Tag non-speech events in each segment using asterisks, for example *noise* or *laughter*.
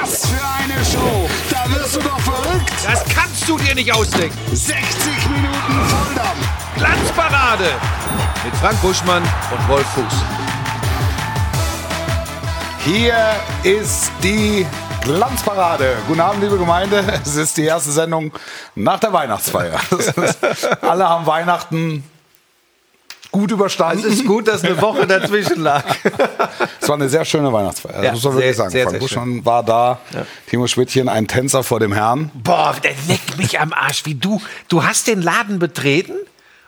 Was für eine Show! Da wirst du doch verrückt! Das kannst du dir nicht ausdenken. 60 Minuten Volldampf! Glanzparade mit Frank Buschmann und Wolf Fuß. Hier ist die Glanzparade. Guten Abend, liebe Gemeinde. Es ist die erste Sendung nach der Weihnachtsfeier. *laughs* Alle haben Weihnachten gut überstanden. Es ist gut, dass eine Woche dazwischen lag. *laughs* Es war eine sehr schöne Weihnachtsfeier. Ja, das muss man sehr, wirklich sagen. sehr, Frank Buschmann war da. Timo Schmidtchen, ein Tänzer vor dem Herrn. Boah, der leckt mich am Arsch, wie du. Du hast den Laden betreten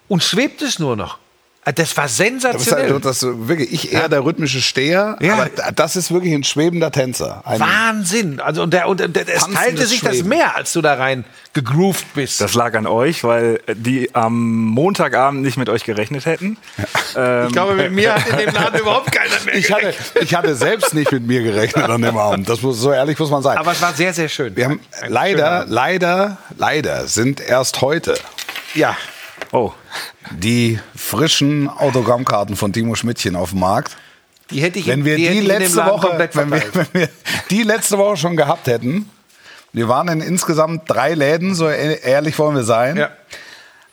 und schwebtest nur noch. Das war Das ist sensationell. halt, das ist wirklich ich eher der rhythmische Steher, Ja. aber das ist wirklich ein schwebender Tänzer. Ein Wahnsinn. Also und, der, und der, es teilte sich das Schweben. mehr, als du da rein gegroovt bist. Das lag an euch, weil die am Montagabend nicht mit euch gerechnet hätten. Ähm, ich glaube, mit mir hat in dem Laden *laughs* überhaupt keiner mehr ich, hatte, gerechnet. ich hatte selbst nicht mit mir gerechnet an dem Abend. Das muss, so ehrlich muss man sein. Aber es war sehr, sehr schön. Wir haben leider, leider, leider sind erst heute Ja. Oh, die frischen Autogrammkarten von Timo Schmidtchen auf dem Markt. Die hätte ich, Wenn wir die, die letzte Woche, wenn wir, wenn wir die letzte Woche schon gehabt hätten, wir waren in insgesamt drei Läden, so e- ehrlich wollen wir sein. Ja.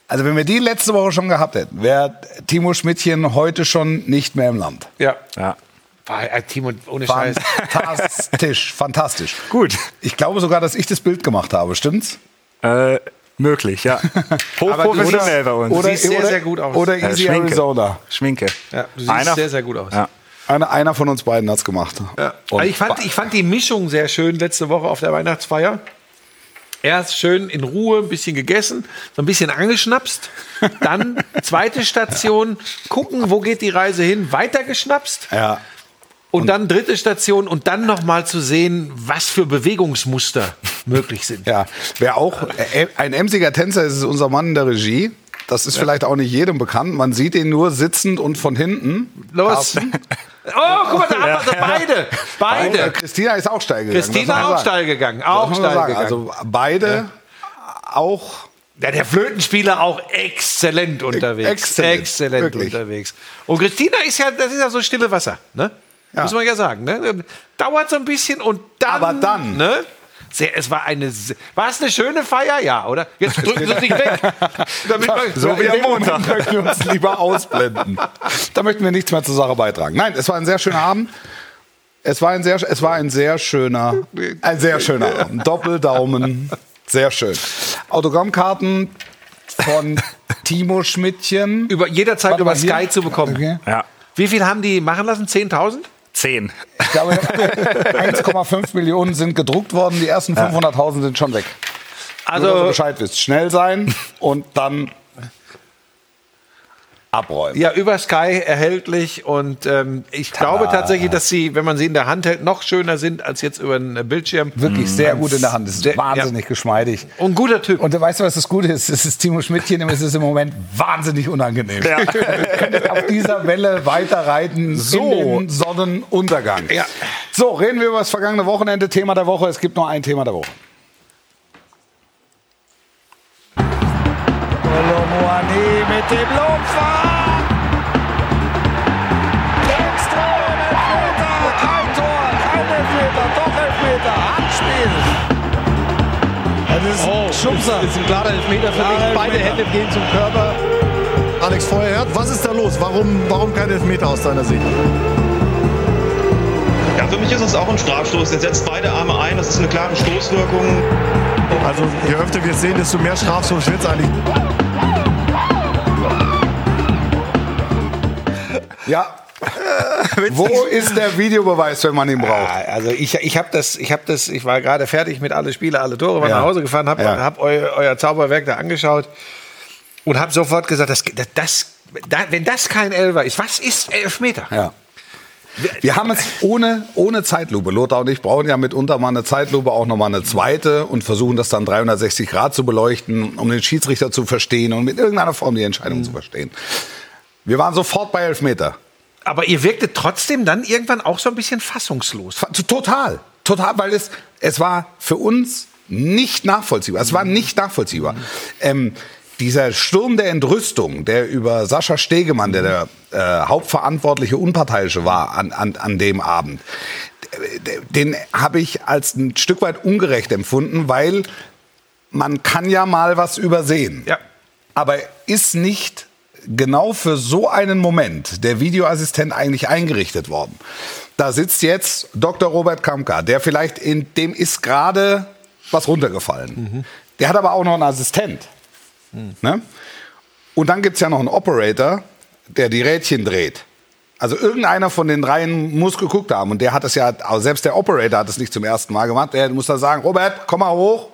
Also wenn wir die letzte Woche schon gehabt hätten, wäre Timo Schmidtchen heute schon nicht mehr im Land. Ja. ja. War, äh, Timo, ohne Scheiß. Fantastisch, *laughs* fantastisch. Gut. Ich glaube sogar, dass ich das Bild gemacht habe, stimmt's? Äh, möglich, ja. *laughs* Hochprofessionell bei uns. Oder, sehr, oder, sehr gut aus. Oder Äh, Easy Schminke. Arizona. Schminke. Ja, du siehst Einer- sehr, sehr gut aus. Ja. Einer, einer von uns beiden hat's gemacht. Ja. Und ich, fand, ich fand die Mischung sehr schön letzte Woche auf der Weihnachtsfeier. Erst schön in Ruhe ein bisschen gegessen, so ein bisschen angeschnapst. Dann *laughs* zweite Station, gucken, wo geht die Reise hin, weiter geschnapst. ja. Und, dann dritte Station und dann noch mal zu sehen, was für Bewegungsmuster möglich sind. Ja, wer auch äh, ein emsiger Tänzer ist, ist unser Mann in der Regie. Das ist vielleicht auch nicht jedem bekannt. Man sieht ihn nur sitzend und von hinten. Los. Carsten. *laughs* Oh, guck mal, da haben wir beide. Und, äh, Beide. Christina ist auch steil gegangen. Christina auch sagen. steil gegangen. Auch muss man steil sagen. gegangen. Also beide auch Ja, der Flötenspieler auch exzellent unterwegs. Exzellent, Exzellent wirklich. unterwegs. Und Christina ist ja, das ist ja so stille Wasser, ne? Ja. Muss man ja sagen, ne? Dauert so ein bisschen und dann. Aber dann. Ne? Sehr, es war eine, war es eine schöne Feier? Ja, oder? Jetzt *laughs* drücken Sie sich weg. *laughs* Damit man, So wie am Montag *laughs* möchten wir uns lieber ausblenden. Da möchten wir nichts mehr zur Sache beitragen. Nein, es war ein sehr schöner Abend. Es war ein sehr, es war ein sehr schöner, ein sehr schöner Abend. Doppeldaumen, sehr schön. Autogrammkarten von Timo Schmidtchen. Über, jederzeit Warte über. Sky zu bekommen. Okay. ja. Wie viel haben die machen lassen? 10.000? Zehn. Ich glaube, *laughs* 1,5 Millionen sind gedruckt worden. Die ersten 500.000 sind schon weg. Nur, dass ihr Also, Bescheid wisst. Schnell sein und dann abräumen. ja, über Sky erhältlich und ähm, ich glaube tatsächlich, dass sie, wenn man sie in der Hand hält, noch schöner sind als jetzt über einen Bildschirm. Wirklich sehr gut in der Hand. Das ist Sehr- wahnsinnig geschmeidig. Und ein guter Typ. Und weißt du, was das Gute ist? Es ist Timo Schmidtchen, es ist im Moment wahnsinnig unangenehm. Ja. *laughs* Auf dieser Welle weiterreiten So. in den Sonnenuntergang. Ja. So, reden wir über das vergangene Wochenende. Thema der Woche. Es gibt nur ein Thema der Woche. Kolomoani mit dem Lupfer. Schubser. Das ist ein klarer Elfmeter für mich. Beide. Hände gehen zum Körper. Alex Feuerherd, was ist da los? Warum, warum kein Elfmeter aus deiner Sicht? Ja, für mich ist es auch ein Strafstoß. Der setzt beide Arme ein. Das ist eine klare Stoßwirkung. Also je öfter wir es sehen, desto mehr Strafstoß wird es eigentlich. Ja. Wo ist der Videobeweis, wenn man ihn braucht? Ja, also ich, ich habe das, ich habe das, ich war gerade fertig mit alle Spiele, alle Tore, war Ja. nach Hause gefahren, habe Ja. hab eu, euer Zauberwerk da angeschaut und habe sofort gesagt, das, das, das, da, wenn das kein Elfer ist, was ist Elfmeter? Ja. Wir haben es ohne, ohne Zeitlupe. Lothar und ich brauchen ja mitunter mal eine Zeitlupe, auch nochmal eine zweite und versuchen das dann 360 Grad zu beleuchten, um den Schiedsrichter zu verstehen und mit irgendeiner Form die Entscheidung zu verstehen. Wir waren sofort bei Elfmeter. Aber ihr wirktet trotzdem dann irgendwann auch so ein bisschen fassungslos. Fa- Total. Total, weil es, es war für uns nicht nachvollziehbar. Es war nicht nachvollziehbar. Ähm, dieser Sturm der Entrüstung, der über Sascha Stegemann, der der äh, hauptverantwortliche Unparteiische war an, an, an dem Abend, den habe ich als ein Stück weit ungerecht empfunden, weil man kann ja mal was übersehen. Ja. Aber ist nicht genau für so einen Moment der Videoassistent eigentlich eingerichtet worden? Da sitzt jetzt Dr. Robert Kamka, der vielleicht in dem ist gerade was runtergefallen. Der hat aber auch noch einen Assistent. Ne? Und dann gibt's ja noch einen Operator, der die Rädchen dreht. Also irgendeiner von den dreien muss geguckt haben. Und der hat es ja, also selbst der Operator hat es nicht zum ersten Mal gemacht. Der muss da sagen, Robert, komm mal hoch.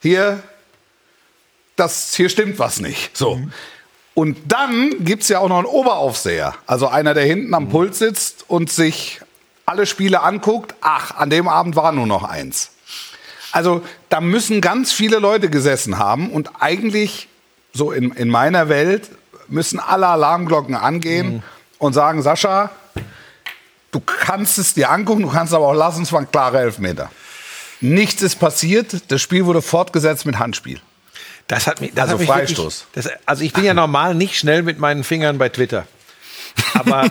Hier, das, hier stimmt was nicht. So. Und dann gibt's ja auch noch einen Oberaufseher. Also einer, der hinten am Pult sitzt und sich alle Spiele anguckt. Ach, an dem Abend war nur noch eins. Also da müssen ganz viele Leute gesessen haben und eigentlich so in, in meiner Welt müssen alle Alarmglocken angehen und sagen, Sascha, du kannst es dir angucken, du kannst aber auch lassen, es war ein klarer Elfmeter. Nichts ist passiert, das Spiel wurde fortgesetzt mit Handspiel. Das hat mich, das Also hat mich Freistoß. Wirklich, das, also ich bin ja normal nicht schnell mit meinen Fingern bei Twitter. Aber *laughs*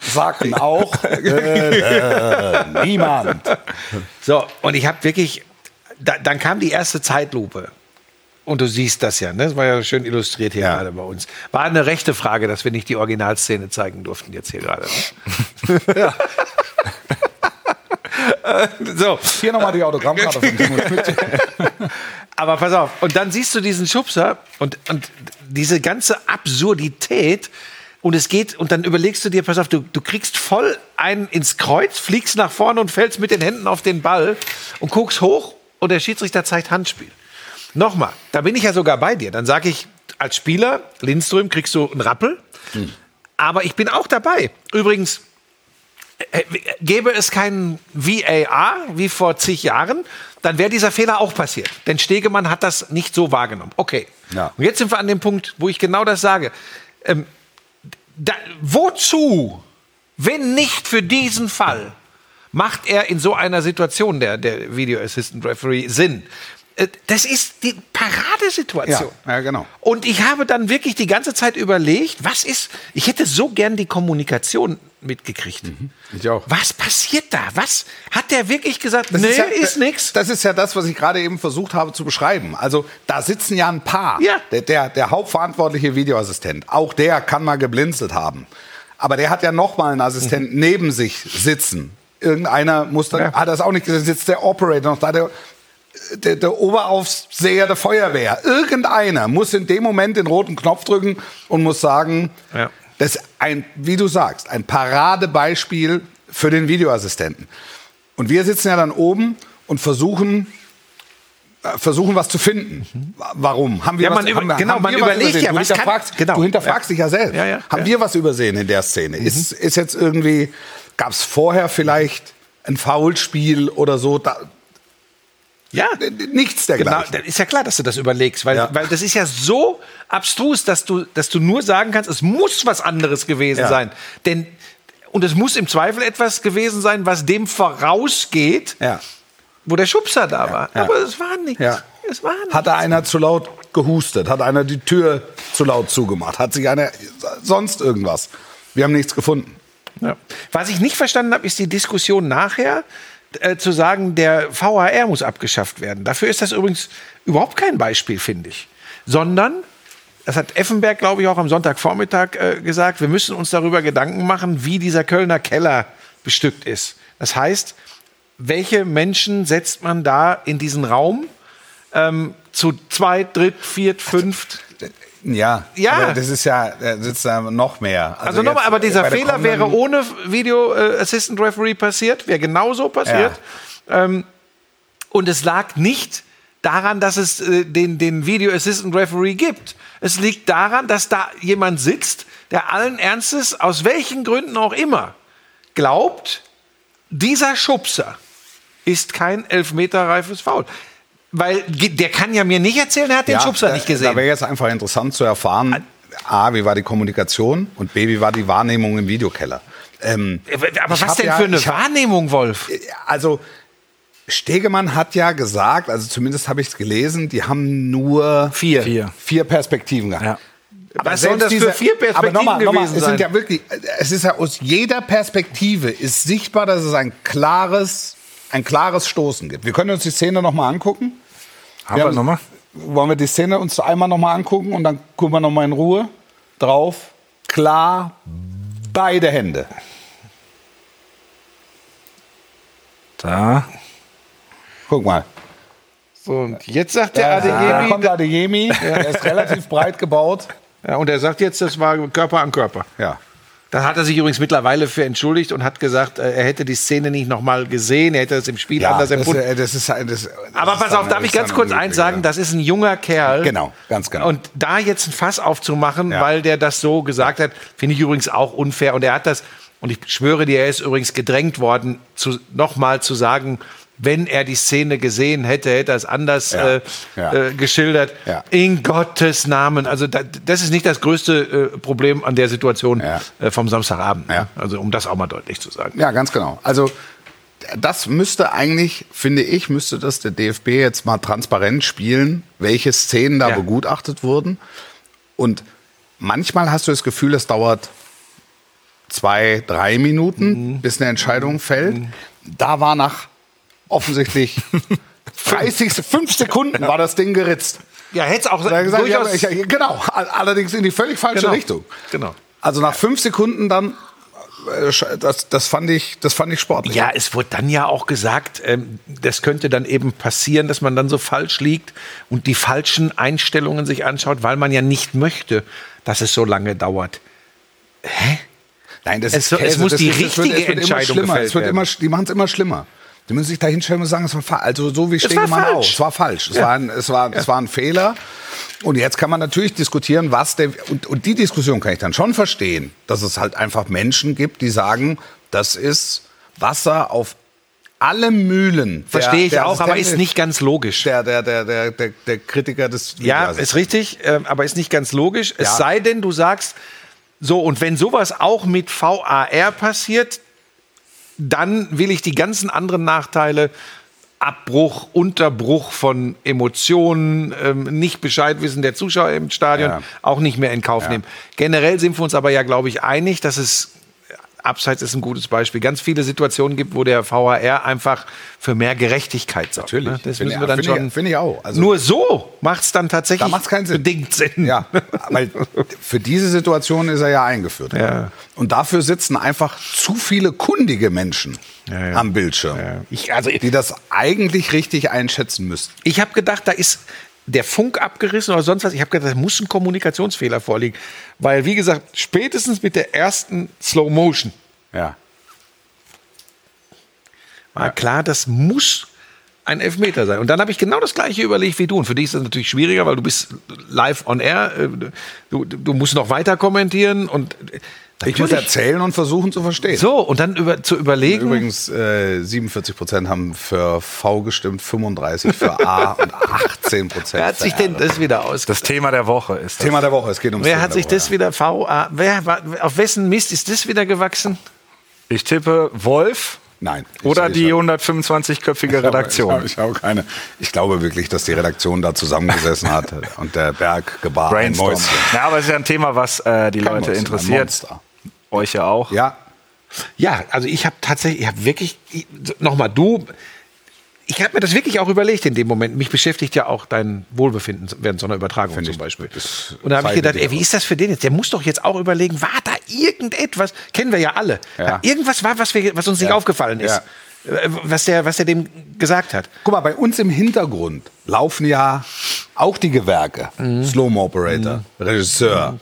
Sagten auch äh, *laughs* äh, niemand. so, und ich habe wirklich, da, dann kam die erste Zeitlupe. Und du siehst das ja, ne? Das war ja schön illustriert hier Ja. gerade bei uns. War eine rechte Frage, dass wir nicht die Originalszene zeigen durften jetzt hier gerade. Ne? *laughs* Äh, so, Hier nochmal die Autogrammkarte von Timo Schmidt. Aber pass auf, und dann siehst du diesen Schubser und, und diese ganze Absurdität. Und es geht, und dann überlegst du dir, pass auf, du, du kriegst voll einen ins Kreuz, fliegst nach vorne und fällst mit den Händen auf den Ball und guckst hoch und der Schiedsrichter zeigt Handspiel. Nochmal, da bin ich ja sogar bei dir. Dann sage ich als Spieler, Lindström, kriegst du einen Rappel. Aber ich bin auch dabei. Übrigens, gäbe es keinen VAR wie vor zig Jahren, dann wäre dieser Fehler auch passiert. Denn Stegemann hat das nicht so wahrgenommen. Okay. Ja. Und jetzt sind wir an dem Punkt, wo ich genau das sage. Ähm, da, wozu, wenn nicht für diesen Fall, macht er in so einer Situation, der, der Video Assistant Referee, Sinn? Äh, Das ist die Paradesituation. Ja, ja, genau. Und ich habe dann wirklich die ganze Zeit überlegt, was ist, ich hätte so gern die Kommunikation mitgekriegt. Ich auch. Was passiert da? Was hat der wirklich gesagt? Das nee, ist, ja, ist nix. Das ist ja das, was ich gerade eben versucht habe zu beschreiben. Also da sitzen ja ein paar. Ja. Der, der, der hauptverantwortliche Videoassistent, auch der kann mal geblinzelt haben. Aber der hat ja noch mal einen Assistenten neben sich sitzen. Irgendeiner muss dann, Ja. hat das auch nicht gesehen, sitzt der Operator noch da, der, der, der Oberaufseher der Feuerwehr. Irgendeiner muss in dem Moment den roten Knopf drücken und muss sagen, Ja. Das ist ein, wie du sagst, ein Paradebeispiel für den Videoassistenten. Und wir sitzen ja dann oben und versuchen, äh, versuchen was zu finden. Wa- Warum? Haben wir Ja, was, man über- haben genau, haben man was überlegt übersehen? ja, du was kann- hinterfragst, genau. du hinterfragst dich ja selbst. Ja, ja, haben ja. wir was übersehen in der Szene? Ist, ist jetzt irgendwie, gab es vorher vielleicht ein Foulspiel oder so? Da, Ja. nichts Genau, dergleichen. dann ist ja klar, dass du das überlegst, weil, Ja. weil das ist ja so abstrus, dass du, dass du nur sagen kannst, es muss was anderes gewesen Ja. sein. Denn, und es muss im Zweifel etwas gewesen sein, was dem vorausgeht, Ja. wo der Schubser da war. Aber es war nichts. Ja. Es war nichts. Hat da einer zu laut gehustet? Hat einer die Tür zu laut zugemacht? Hat sich einer sonst irgendwas? Wir haben nichts gefunden. Was ich nicht verstanden habe, ist die Diskussion nachher äh, zu sagen, der VAR muss abgeschafft werden. Dafür ist das übrigens überhaupt kein Beispiel, finde ich. Sondern, das hat Effenberg, glaube ich, auch am Sonntagvormittag äh, gesagt, wir müssen uns darüber Gedanken machen, wie dieser Kölner Keller bestückt ist. Das heißt, welche Menschen setzt man da in diesen Raum ähm, zu zweit, dritt, viert, fünft? Ja, Ja. das ist ja, sitzt da noch mehr. Also, nochmal, jetzt aber dieser Fehler wäre ohne Video äh, Assistant Referee passiert, wäre genauso passiert. Ähm, und es lag nicht daran, dass es äh, den, den Video Assistant Referee gibt. Es liegt daran, dass da jemand sitzt, der allen Ernstes, aus welchen Gründen auch immer, glaubt, dieser Schubser ist kein elfmeterreifes Foul. Weil der kann ja mir nicht erzählen, er hat den Ja, Schubser da- nicht Da gesehen. wäre jetzt einfach interessant zu erfahren, A, wie war die Kommunikation und B, wie war die Wahrnehmung im Videokeller. Ähm, Aber was denn ja- für eine Wahrnehmung, Wolf? also Stegemann hat ja gesagt, also zumindest habe ich es gelesen, die haben nur Vier. Vier. vier Perspektiven gehabt. Ja. Was soll das für diese- vier aber Perspektiven nochmal, nochmal, gewesen es sind ja wirklich, es ist ja aus jeder Perspektive ist sichtbar, dass es ein klares, ein klares Stoßen gibt. Wir können uns die Szene nochmal angucken. Haben wir nochmal? Wollen wir die Szene uns einmal nochmal angucken und dann gucken wir nochmal in Ruhe drauf. Klar, beide Hände. Da. Guck mal. So, und jetzt sagt der Da Adeyemi, kommt der Adeyemi, der ist relativ breit gebaut. ja, und er sagt jetzt, das war Körper an Körper. Ja. Da hat er sich übrigens mittlerweile für entschuldigt und hat gesagt, äh, er hätte die Szene nicht nochmal gesehen, er hätte es im Spiel Ja, anders das, empfunden. äh, das ist, das, das Aber ist pass auf, darf das ich ist ganz kurz eins sagen? ja. Das ist ein junger Kerl. Genau, ganz genau. Und da jetzt ein Fass aufzumachen, Ja. weil der das so gesagt hat, finde ich übrigens auch unfair. Und er hat das, und ich schwöre dir, er ist übrigens gedrängt worden, zu, nochmal zu sagen, wenn er die Szene gesehen hätte, hätte er es anders Ja. äh, Ja. Äh, geschildert. Ja. In Gottes Namen. Also da, das ist nicht das größte äh, Problem an der Situation äh, vom Samstagabend. Ja. Also um das auch mal deutlich zu sagen. Ja, ganz genau. Also das müsste eigentlich, finde ich, müsste das der DFB jetzt mal transparent spielen, welche Szenen da begutachtet wurden. Und manchmal hast du das Gefühl, es dauert zwei, drei Minuten, Mhm. bis eine Entscheidung fällt. Da war nach offensichtlich *laughs* 30, fünf Sekunden war das Ding geritzt. Ja, hätte es auch gesagt, ja, durchaus... ich, genau, allerdings in die völlig falsche Genau. Richtung. Genau. Also nach fünf Sekunden dann, äh, das, das, fand ich, das fand ich sportlich. Ja, es wurde dann ja auch gesagt, ähm, das könnte dann eben passieren, dass man dann so falsch liegt und die falschen Einstellungen sich anschaut, weil man ja nicht möchte, dass es so lange dauert. Nein, das Es ist so- es Käse. muss das die ist- das richtige wird, es wird Entscheidung immer schlimmer. gefällt wird werden. immer, die machen es immer schlimmer. Die müssen sich da hinstellen und sagen, es war falsch. Also so wie Stegemann auch. Es war falsch. Es, war, ein, es, war, es war ein Fehler. Und jetzt kann man natürlich diskutieren, was der. Und, und die Diskussion kann ich dann schon verstehen, dass es halt einfach Menschen gibt, die sagen, das ist Wasser auf alle Mühlen. Verstehe ich der auch, aber ist nicht ganz logisch. Der, der, der, der, der, Kritiker des Ja, ist richtig, ähm, aber ist nicht ganz logisch. Es Ja. sei denn, du sagst, so, und wenn sowas auch mit VAR passiert, dann will ich die ganzen anderen Nachteile, Abbruch, Unterbruch von Emotionen, ähm, nicht Bescheid wissen der Zuschauer im Stadion, Ja. auch nicht mehr in Kauf Ja. nehmen. Generell sind wir uns aber ja, glaube ich, einig, dass es Abseits ist ein gutes Beispiel. Ganz viele Situationen gibt, wo der VAR einfach für mehr Gerechtigkeit sorgt. Natürlich. ne? Das müssen wir dann schon. finde ich auch. Also- Nur so macht es dann tatsächlich Da macht's keinen Sinn. bedingt Sinn. Ja, *laughs* weil für diese Situation ist er ja eingeführt. Ja. Und dafür sitzen einfach zu viele kundige Menschen Ja, ja. am Bildschirm. Ich, also, die das eigentlich richtig einschätzen müssten. ich habe gedacht, da ist der Funk abgerissen oder sonst was. Ich habe gedacht, da muss ein Kommunikationsfehler vorliegen. Weil, wie gesagt, spätestens mit der ersten Slow Motion Ja. war klar, das muss ein Elfmeter sein. Und dann habe ich genau das gleiche überlegt wie du. Und für dich ist das natürlich schwieriger, weil du bist live on air. äh, Du, du musst noch weiter kommentieren und Ich muss natürlich- erzählen und versuchen zu verstehen. So, und dann über, zu überlegen. Übrigens, äh, 47 Prozent haben für V gestimmt, 35 für A *laughs* und 18 Prozent wer hat sich denn das wieder aus? Das Thema der Woche ist das. Thema der Woche, es geht ums Wer Thema hat sich das wieder VA? Wer, war- auf wessen Mist ist das wieder gewachsen? Ich tippe Wolf Nein. Ich- oder ich- die 125-köpfige Redaktion. Ich habe hab keine. Ich glaube wirklich, dass die Redaktion da zusammengesessen hat *laughs* und der Berg gebar ein Brainstorm. Mäuschen. Ja, aber es ist ja ein Thema, was äh, die Kein Leute Mäuschen, ein interessiert. Euch ja auch. Ja, Ja, also ich habe tatsächlich, ich habe wirklich, nochmal, du, ich habe mir das wirklich auch überlegt in dem Moment. Mich beschäftigt ja auch dein Wohlbefinden während so einer Übertragung Finde zum Beispiel. Und da habe ich gedacht, ey, wie ist das für den jetzt? Der muss doch jetzt auch überlegen, war da irgendetwas, kennen wir ja alle, Ja. irgendwas war, was, wir, was uns nicht Ja. aufgefallen ist, Äh, was, der, was der dem gesagt hat. Guck mal, bei uns im Hintergrund laufen ja auch die Gewerke. Slow-Mo Operator, Regisseur,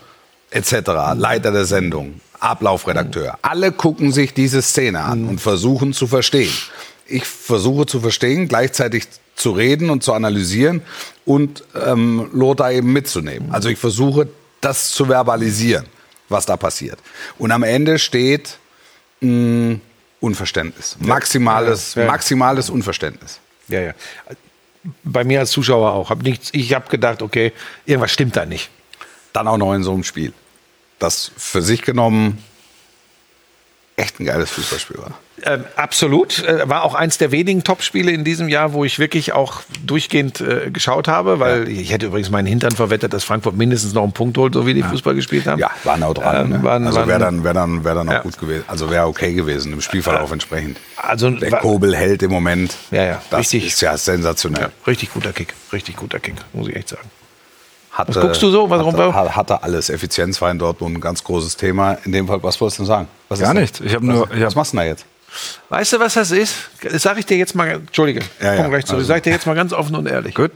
etc., Leiter der Sendung, Ablaufredakteur. Alle gucken sich diese Szene an und versuchen zu verstehen. Ich versuche zu verstehen, gleichzeitig zu reden und zu analysieren und ähm, Lothar eben mitzunehmen. Also ich versuche, das zu verbalisieren, was da passiert. Und am Ende steht mh, Unverständnis. Maximales, Ja, ja. maximales Unverständnis. Ja, ja. Bei mir als Zuschauer auch. Hab nichts, ich habe gedacht, okay, irgendwas stimmt da nicht. Dann auch noch in so einem Spiel. Das für sich genommen echt ein geiles Fußballspiel war. Ähm, absolut. Äh, war auch eins der wenigen Topspiele in diesem Jahr, wo ich wirklich auch durchgehend äh, geschaut habe, weil ich hätte übrigens meinen Hintern verwettet, dass Frankfurt mindestens noch einen Punkt holt, so wie die Fußball gespielt haben. Ja, waren auch dran. Ähm, ne? waren- also wäre dann, wär dann, wär dann auch Ja. gut gewesen. Also wäre okay gewesen im Spielverlauf entsprechend. Also Der war- Kobel hält im Moment. Ja, ja, Das richtig. ist ja sensationell. Ja, richtig guter Kick. Richtig guter Kick, muss ich echt sagen. Hatte, Was guckst du so? Was hatte, rum- hatte, alles. Effizienz war in Dortmund ein ganz großes Thema. In dem Fall, was wolltest du sagen? Was Gar ist nichts. Ich habe nur. Ich Was hab, machst du denn da jetzt? Weißt du, was das ist? Das sage ich dir jetzt mal, Entschuldige, Ja, komm ja, gleich zurück. also. Sag ich dir jetzt mal ganz offen und ehrlich. Gut.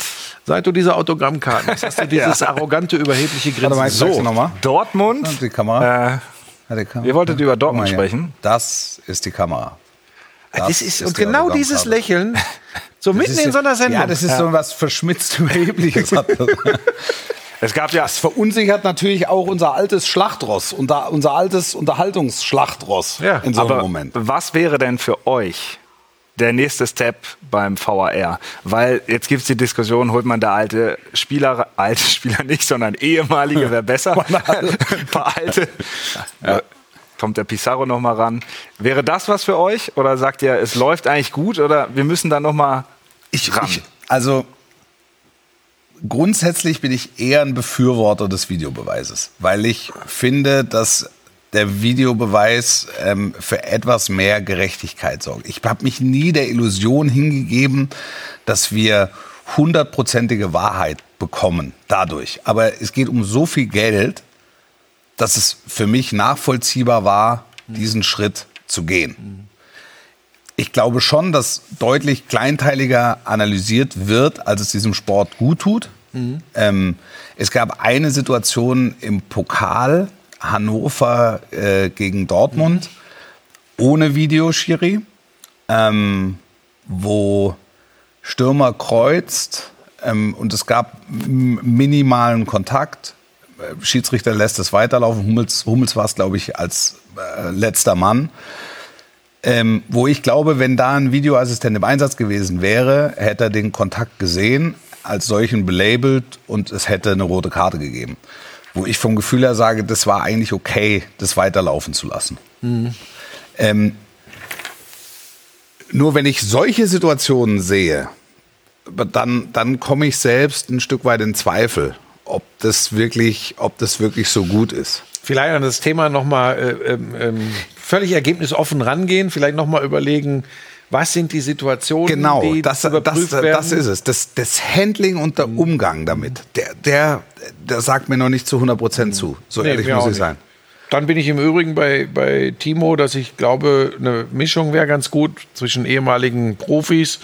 Seit du diese Autogrammkarten hast, hast du *laughs* dieses arrogante, überhebliche Warte mal, Grinsen. sag's dir nochmal. Dortmund. Die Kamera. Äh, Ja, die Kamera. Ihr wolltet über Dortmund mal sprechen. Das ist die Kamera. Das ist, und die genau dieses. Lächeln, *laughs* so mitten Das ist in so einer Sendung. Ja, das ist so was verschmitzt *laughs* Überhebliches. *laughs* es gab ja. Das verunsichert natürlich auch unser altes Schlachtross, unser, unser altes Unterhaltungsschlachtross Ja, in so einem aber Moment. was wäre denn für euch der nächste Step beim VAR? Weil jetzt gibt es die Diskussion, holt man da alte Spieler, alte Spieler nicht, sondern ehemalige wäre besser. Ein *laughs* paar alte. Ja. Kommt der Pizarro noch mal ran? Wäre das was für euch? Oder sagt ihr, es läuft eigentlich gut? Oder wir müssen da noch mal Ich, ran? ich, also grundsätzlich bin ich eher ein Befürworter des Videobeweises, weil ich finde, dass der Videobeweis ähm, für etwas mehr Gerechtigkeit sorgt. Ich habe mich nie der Illusion hingegeben, dass wir hundertprozentige Wahrheit bekommen dadurch. Aber es geht um so viel Geld, dass es für mich nachvollziehbar war, diesen Schritt zu gehen. Ich glaube schon, dass deutlich kleinteiliger analysiert wird, als es diesem Sport gut tut. Ähm, es gab eine Situation im Pokal Hannover äh, gegen Dortmund ohne Videoschiri, ähm, wo Stürmer kreuzt ähm, und es gab minimalen Kontakt. Äh, Schiedsrichter lässt es weiterlaufen. Hummels, Hummels war es, glaube ich, als äh, letzter Mann. Ähm, wo ich glaube, wenn da ein Videoassistent im Einsatz gewesen wäre, hätte er den Kontakt gesehen, als solchen belabelt und es hätte eine rote Karte gegeben. Wo ich vom Gefühl her sage, das war eigentlich okay, das weiterlaufen zu lassen. Ähm, nur wenn ich solche Situationen sehe, dann, dann komme ich selbst ein Stück weit in Zweifel, ob das wirklich, ob das wirklich so gut ist. Vielleicht an das Thema nochmal äh, ähm, ähm, völlig ergebnisoffen rangehen, vielleicht nochmal überlegen, was sind die Situationen, Genau, die das, das, überprüft das, werden. Mhm. ist es. Das, das Handling und der Umgang damit, der, der, der sagt mir noch nicht zu 100 Prozent zu. So Nee, ehrlich muss ich nicht. sein. Dann bin ich im Übrigen bei, bei Timo, dass ich glaube, eine Mischung wäre ganz gut zwischen ehemaligen Profis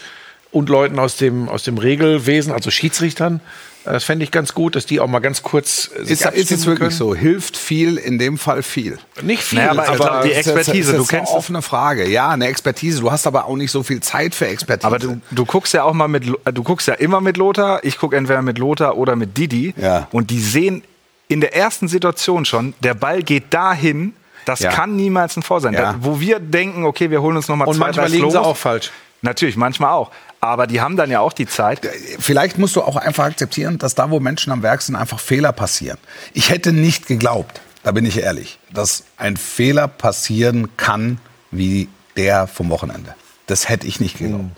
und Leuten aus dem, aus dem Regelwesen, also Schiedsrichtern. Das fände ich ganz gut, dass die auch mal ganz kurz äh, sich Ist, ist es wirklich können. so? Hilft viel, in dem Fall viel. Nicht viel, Naja, aber ich glaub, die Das ist- das Expertise, ist du kennst eine offene Frage. Ja, eine Expertise. Du hast aber auch nicht so viel Zeit für Expertise. Aber du, du guckst ja auch mal mit, äh, du guckst ja immer mit Lothar. Ich gucke entweder mit Lothar oder mit Didi. Ja. Und die sehen in der ersten Situation schon, der Ball geht dahin. Das Ja. kann niemals ein Vor sein. Ja. Da, wo wir denken, okay, wir holen uns noch mal Und zwei, manchmal drei liegen sie auch falsch. Natürlich, manchmal auch. Aber die haben dann ja auch die Zeit. Vielleicht musst du auch einfach akzeptieren, dass da, wo Menschen am Werk sind, einfach Fehler passieren. Ich hätte nicht geglaubt, da bin ich ehrlich, dass ein Fehler passieren kann wie der vom Wochenende. Das hätte ich nicht geglaubt.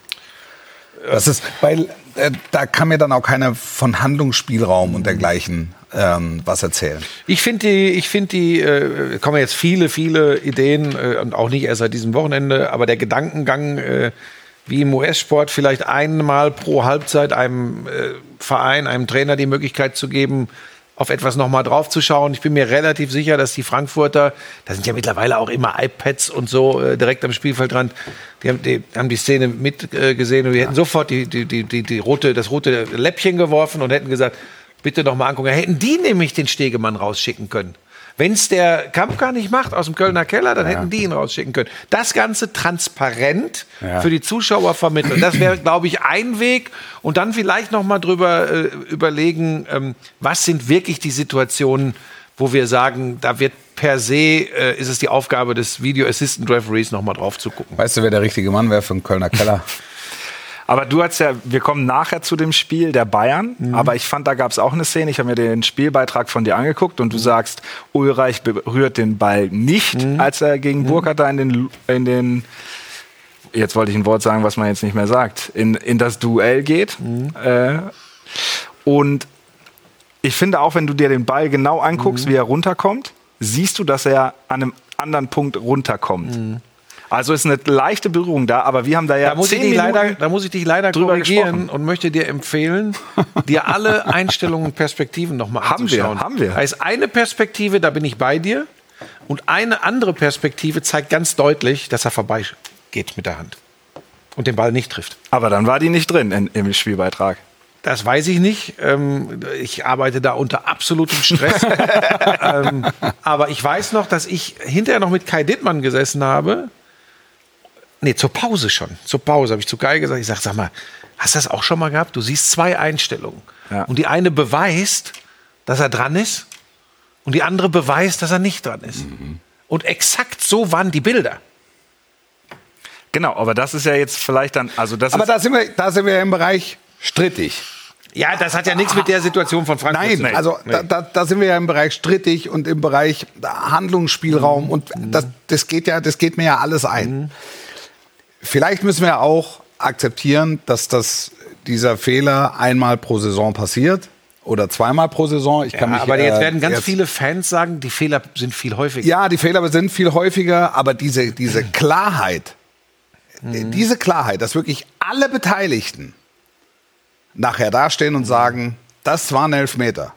Das ist, weil äh, da kann mir dann auch keiner von Handlungsspielraum und dergleichen ähm, was erzählen. Ich finde die, ich finde die, äh, kommen jetzt viele, viele Ideen äh, und auch nicht erst seit diesem Wochenende, aber der Gedankengang, äh, wie im US-Sport vielleicht einmal pro Halbzeit einem äh, Verein, einem Trainer die Möglichkeit zu geben, auf etwas nochmal draufzuschauen. Ich bin mir relativ sicher, dass die Frankfurter, da sind ja mittlerweile auch immer iPads und so äh, direkt am Spielfeldrand, die haben die, haben die Szene mitgesehen äh, und wir hätten sofort die, die, die, die, die rote, das rote Läppchen geworfen und hätten gesagt, bitte noch mal angucken. Hätten die nämlich den Stegemann rausschicken können. Wenn es der Kampka nicht macht aus dem Kölner Keller, dann hätten die ihn rausschicken können. Das Ganze transparent für die Zuschauer vermitteln. Das wäre, glaube ich, ein Weg. Und dann vielleicht noch mal drüber äh, überlegen, ähm, was sind wirklich die Situationen, wo wir sagen, da wird per se, äh, ist es die Aufgabe des Video Assistant Referees, noch mal drauf zu gucken. Weißt du, wer der richtige Mann wäre für den Kölner Keller? *laughs* Aber du hast ja, wir kommen nachher zu dem Spiel der Bayern, aber ich fand, da gab es auch eine Szene, ich habe mir den Spielbeitrag von dir angeguckt und du sagst, Ulreich berührt den Ball nicht, als er gegen Burkhardt da in den, in den, jetzt wollte ich ein Wort sagen, was man jetzt nicht mehr sagt, in, in das Duell geht. Äh, und ich finde auch, wenn du dir den Ball genau anguckst, wie er runterkommt, siehst du, dass er an einem anderen Punkt runterkommt. Also ist eine leichte Berührung da, aber wir haben da ja Da muss, ich zehn dich Minuten leider, da muss ich dich leider drüber korrigieren gesprochen. und möchte dir empfehlen, dir alle *laughs* Einstellungen und Perspektiven nochmal Haben wir, anzuschauen. haben wir. Da ist eine Perspektive, da bin ich bei dir. Und eine andere Perspektive zeigt ganz deutlich, dass er vorbei geht mit der Hand. Und den Ball nicht trifft. Aber dann war die nicht drin in, im Spielbeitrag. Das weiß ich nicht. Ähm, ich arbeite da unter absolutem Stress. *laughs* ähm, aber ich weiß noch, dass ich hinterher noch mit Kai Dittmann gesessen habe. Nee, zur Pause schon. Zur Pause habe ich zu Kai gesagt, ich sage, sag mal, hast du das auch schon mal gehabt? Du siehst zwei Einstellungen. Ja. Und die eine beweist, dass er dran ist. Und die andere beweist, dass er nicht dran ist. Und exakt so waren die Bilder. Genau, aber das ist ja jetzt vielleicht dann, also das Aber ist, da sind, wir, da sind wir im Bereich strittig. Ja, das hat ja nichts mit der Situation von Frankfurt Nein, zu tun. also Da, da, da sind wir ja im Bereich strittig und im Bereich Handlungsspielraum und das, das geht ja, das geht mir ja alles ein. Vielleicht müssen wir auch akzeptieren, dass das dieser Fehler einmal pro Saison passiert oder zweimal pro Saison. Ich kann Ja, mich, aber jetzt äh, werden ganz jetzt- viele Fans sagen, die Fehler sind viel häufiger. Ja, die Fehler sind viel häufiger, aber diese, diese *clears throat* Klarheit, diese Klarheit, dass wirklich alle Beteiligten nachher dastehen und sagen, das war ein Elfmeter.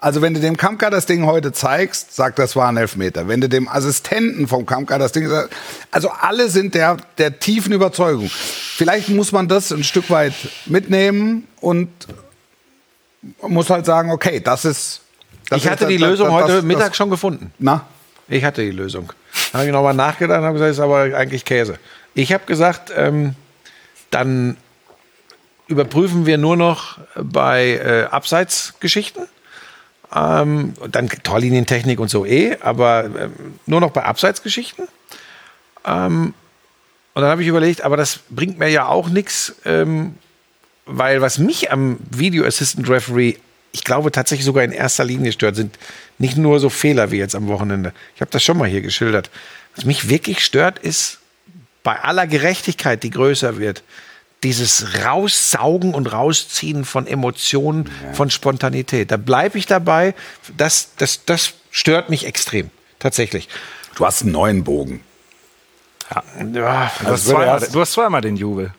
Also wenn du dem Kampka das Ding heute zeigst, sagt, das war ein Elfmeter. Wenn du dem Assistenten vom Kampka das Ding sagst, also alle sind der, der tiefen Überzeugung. Vielleicht muss man das ein Stück weit mitnehmen und muss halt sagen, okay, das ist... Das ich ist- hatte die das- Lösung das- heute Mittag schon gefunden. Na? Ich hatte die Lösung. Dann habe ich nochmal nachgedacht und habe gesagt, ist aber eigentlich Käse. Ich habe gesagt, ähm, dann überprüfen wir nur noch bei äh, Abseitsgeschichten. Ähm, dann Torlinientechnik und so eh, aber ähm, nur noch bei Abseitsgeschichten. Ähm, und dann habe ich überlegt, aber das bringt mir ja auch nichts, ähm, weil was mich am Video Assistant Referee, ich glaube tatsächlich sogar in erster Linie stört, sind nicht nur so Fehler wie jetzt am Wochenende. Ich habe das schon mal hier geschildert. Was mich wirklich stört, ist bei aller Gerechtigkeit, die größer wird, dieses Raussaugen und Rausziehen von Emotionen, von Spontanität. Da bleibe ich dabei. Das, das, das stört mich extrem. Tatsächlich. Du hast einen neuen Bogen. Ja, du, hast zweimal, du hast zweimal den Jubel.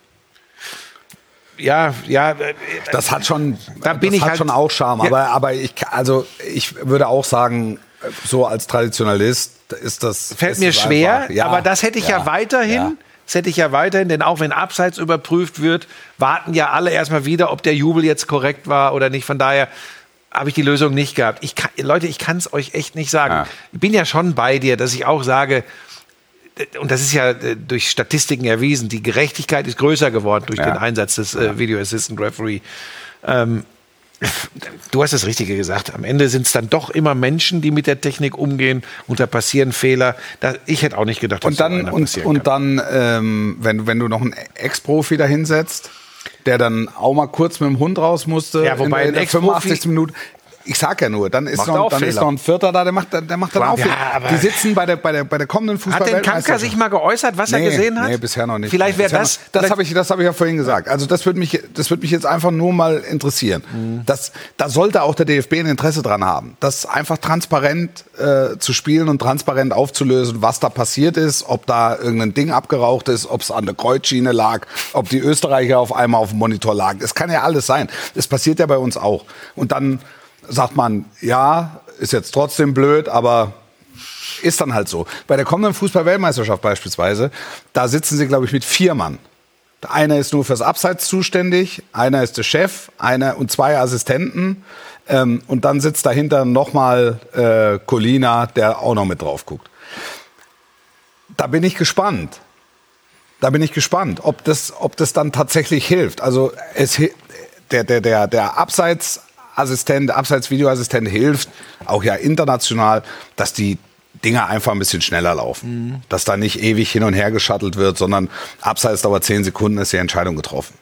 ja, ja. äh, Das hat schon, Da bin das ich hat halt- schon auch Charme. Ja. Aber, aber ich, also ich würde auch sagen, so als Traditionalist ist das fällt ist mir schwer, einfach- ja, aber das hätte ich ja, weiterhin. ja. Das hätte ich ja weiterhin, denn auch wenn Abseits überprüft wird, warten ja alle erstmal wieder, ob der Jubel jetzt korrekt war oder nicht. Von daher habe ich die Lösung nicht gehabt. Ich kann, Leute, ich kann es euch echt nicht sagen. Ja. Ich bin ja schon bei dir, dass ich auch sage, und das ist ja äh, durch Statistiken erwiesen, die Gerechtigkeit ist größer geworden durch Ja. den Einsatz des äh, Video Assistant Referee. Ähm, du hast das Richtige gesagt. Am Ende sind es dann doch immer Menschen, die mit der Technik umgehen und da passieren Fehler. Da, ich hätte auch nicht gedacht, dass Und dann, so und, und dann ähm, wenn, wenn du noch einen Ex-Profi da hinsetzt, der dann auch mal kurz mit dem Hund raus musste, Ja, wobei in, ein der Ex-Profi- 85. Minute. Ich sag ja nur, dann ist, noch, dann ist Fehler. noch ein Vierter da, der macht, der macht dann auch Ja, Die sitzen bei der, bei der, bei der kommenden Hat denn Fußball-Weltmeisterschaft. sich mal geäußert, was er Nee, gesehen hat? Nee, bisher noch nicht. Vielleicht wäre das. Noch, das habe ich, das hab ich ja vorhin gesagt. Also das würde mich, das würde mich jetzt einfach nur mal interessieren. Mhm. Das, da sollte auch der DFB ein Interesse dran haben, das einfach transparent äh, zu spielen und transparent aufzulösen, was da passiert ist, ob da irgendein Ding abgeraucht ist, ob es an der Kreuzschiene lag, ob die Österreicher auf einmal auf dem Monitor lagen. Es kann ja alles sein. Es passiert ja bei uns auch. Und dann sagt man, ja, ist jetzt trotzdem blöd, aber ist dann halt so. Bei der kommenden Fußball-Weltmeisterschaft beispielsweise, da sitzen sie, glaube ich, mit vier Mann. Einer ist nur fürs Abseits zuständig, einer ist der Chef, einer und zwei Assistenten. Ähm, und dann sitzt dahinter nochmal äh, Colina, der auch noch mit drauf guckt. Da bin ich gespannt. Da bin ich gespannt, ob das, ob das dann tatsächlich hilft. Also es, der, der, der, der Abseitsassistent, der Abseitsvideoassistent hilft, auch ja international, dass die Dinger einfach ein bisschen schneller laufen. Mhm. Dass da nicht ewig hin und her geschattelt wird, sondern Abseits dauert zehn Sekunden, ist die Entscheidung getroffen.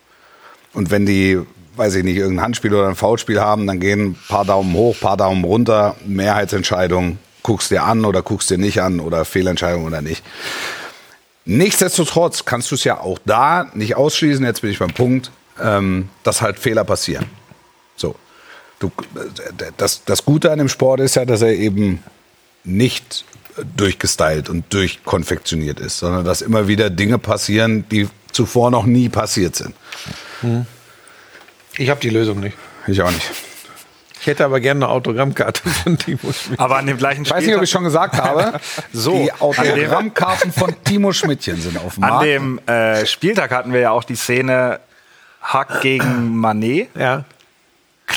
Und wenn die, weiß ich nicht, irgendein Handspiel oder ein Foulspiel haben, dann gehen ein paar Daumen hoch, paar Daumen runter, Mehrheitsentscheidung, guckst dir an oder guckst dir nicht an oder Fehlentscheidung oder nicht. Nichtsdestotrotz kannst du es ja auch da nicht ausschließen, jetzt bin ich beim Punkt, ähm, dass halt Fehler passieren. Du, das, das Gute an dem Sport ist ja, dass er eben nicht durchgestylt und durchkonfektioniert ist, sondern dass immer wieder Dinge passieren, die zuvor noch nie passiert sind. Ich habe die Lösung nicht. Ich auch nicht. Ich hätte aber gerne eine Autogrammkarte *laughs* von Timo Schmidt. Aber an dem gleichen Ich weiß nicht, ob ich schon gesagt *laughs* habe. So, die an Autogrammkarten von Timo Schmidtchen sind auf dem An Markt. dem äh, Spieltag hatten wir ja auch die Szene Hack gegen Manet. Ja,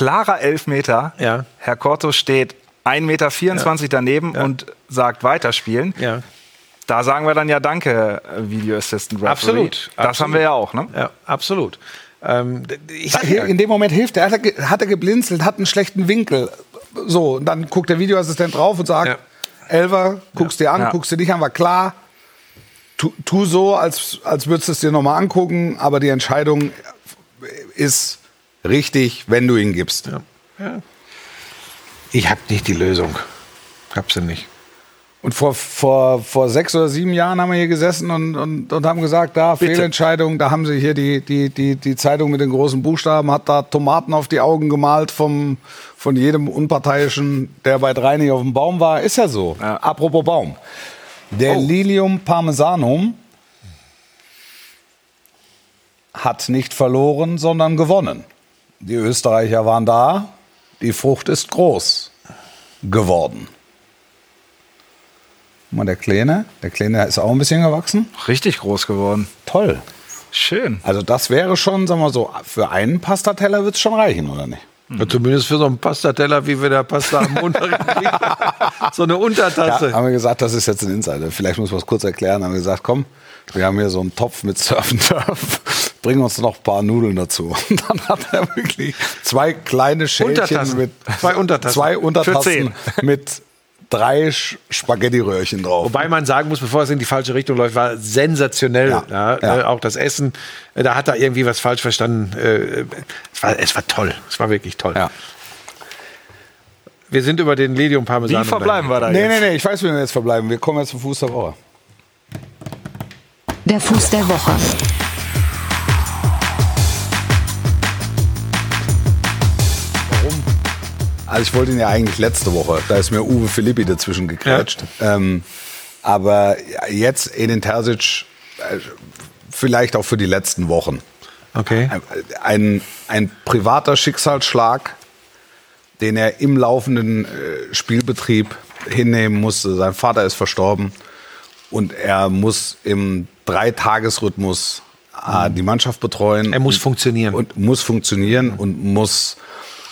Klarer Elfmeter. Ja. Herr Corto steht 1,24 Meter daneben und sagt weiterspielen. ja. Da sagen wir dann ja Danke, äh, Video Assistant Referee. Absolut, Das absolut. haben wir ja auch, ne? Ja, absolut. Ähm, ja, In dem Moment hilft er. Hat er, hat er geblinzelt, hat einen schlechten Winkel. So, und dann guckt der Videoassistent drauf und sagt, Ja. Elver, guckst dir an, Ja. guckst dir nicht an, war klar. Tu, tu so, als, als würdest du es dir nochmal angucken, aber die Entscheidung ist richtig, wenn du ihn gibst. ich habe nicht die Lösung. Hab sie nicht. Und vor, vor, vor sechs oder sieben Jahren haben wir hier gesessen und, und, und haben gesagt, da Fehlentscheidung, da haben sie hier die, die, die, die Zeitung mit den großen Buchstaben, hat da Tomaten auf die Augen gemalt vom, von jedem Unparteiischen, der bei drei nicht auf dem Baum war. Ist ja so. Apropos Baum. Der Lilium Parmesanum hat nicht verloren, sondern gewonnen. Die Österreicher waren da, die Frucht ist groß geworden. Guck Mal der Kleine, der Kleine ist auch ein bisschen gewachsen. Richtig groß geworden. Toll. Schön. Also das wäre schon, sagen wir so, für einen Pastateller wird es schon reichen, oder nicht? Ja, zumindest für so einen Pastateller, wie wir da Pasta am Montag *laughs* kriegen. So eine Ja, Untertasse. haben wir gesagt, das ist jetzt ein Insider. Vielleicht muss man es kurz erklären. Haben wir gesagt, komm, wir haben hier so einen Topf mit Surf and Turf. Bring uns noch ein paar Nudeln dazu. *laughs* Und dann hat er wirklich zwei kleine Schälchen Untertassen. mit Zwei Untertassen. zwei Untertassen *laughs* mit drei Spaghetti-Röhrchen drauf. Wobei man sagen muss, bevor es in die falsche Richtung läuft, war sensationell. Ja, Ja, ja. äh, auch das Essen, äh, da hat er irgendwie was falsch verstanden. Äh, es, war, es war toll. Es war wirklich toll. Ja. Wir sind über den Lilium Parmesan. Wie verbleiben wir da Nee, jetzt? nee, nee, ich weiß, wie wir jetzt verbleiben. Wir kommen jetzt zum Fuß der Woche. Der Fuß der Woche. Also ich wollte ihn ja eigentlich letzte Woche. Da ist mir Uwe Filippi dazwischen gekretscht. Ähm, aber jetzt Edin Terzic äh, vielleicht auch für die letzten Wochen. Okay. Ein, ein privater Schicksalsschlag, den er im laufenden äh, Spielbetrieb hinnehmen musste. Sein Vater ist verstorben und er muss im Dreitagesrhythmus äh, die Mannschaft betreuen. Er muss und, funktionieren. Und muss funktionieren und muss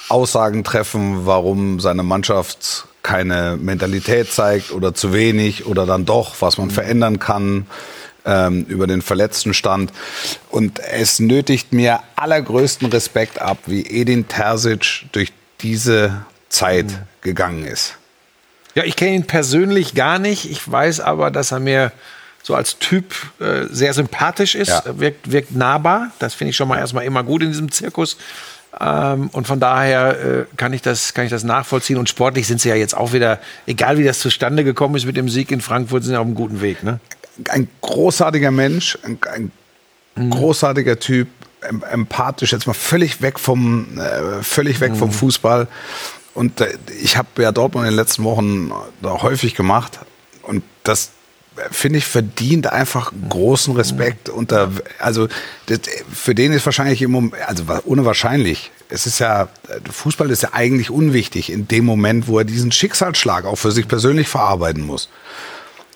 Aussagen treffen, warum seine Mannschaft keine Mentalität zeigt oder zu wenig oder dann doch, was man verändern kann ähm, über den verletzten Stand. Und es nötigt mir allergrößten Respekt ab, wie Edin Terzic durch diese Zeit gegangen ist. Ja, ich kenne ihn persönlich gar nicht. Ich weiß aber, dass er mir so als Typ äh, sehr sympathisch ist, Ja. wirkt, wirkt nahbar. Das finde ich schon mal erstmal immer gut in diesem Zirkus. Ähm, und von daher äh, kann, ich das, kann ich das nachvollziehen. Und sportlich sind sie ja jetzt auch wieder, egal wie das zustande gekommen ist mit dem Sieg in Frankfurt, sind sie auf einem guten Weg. Ne? Ein großartiger Mensch, ein, ein großartiger Typ, em- empathisch, jetzt mal völlig weg vom, äh, völlig weg vom Fußball. Und äh, ich habe ja Dortmund in den letzten Wochen da häufig gemacht. Und das finde ich verdient einfach großen Respekt. Unter, also das, für den ist wahrscheinlich im Moment, also ohne wahrscheinlich. Es ist ja, Fußball ist ja eigentlich unwichtig in dem Moment, wo er diesen Schicksalsschlag auch für sich persönlich verarbeiten muss.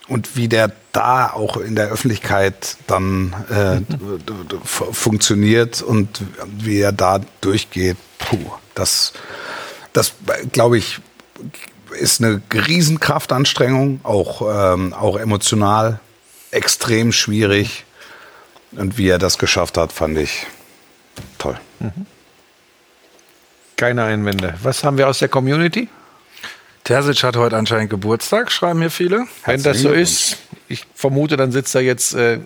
Und wie der da auch in der Öffentlichkeit dann äh, funktioniert und wie er da durchgeht, puh, das, das glaube ich, ist eine Riesenkraftanstrengung, auch, ähm, auch emotional, extrem schwierig. Und wie er das geschafft hat, fand ich toll. Keine Einwände. Was haben wir aus der Community? Terzic hat heute anscheinend Geburtstag, schreiben hier viele. Wenn das so ist, ich vermute, dann sitzt er jetzt, äh,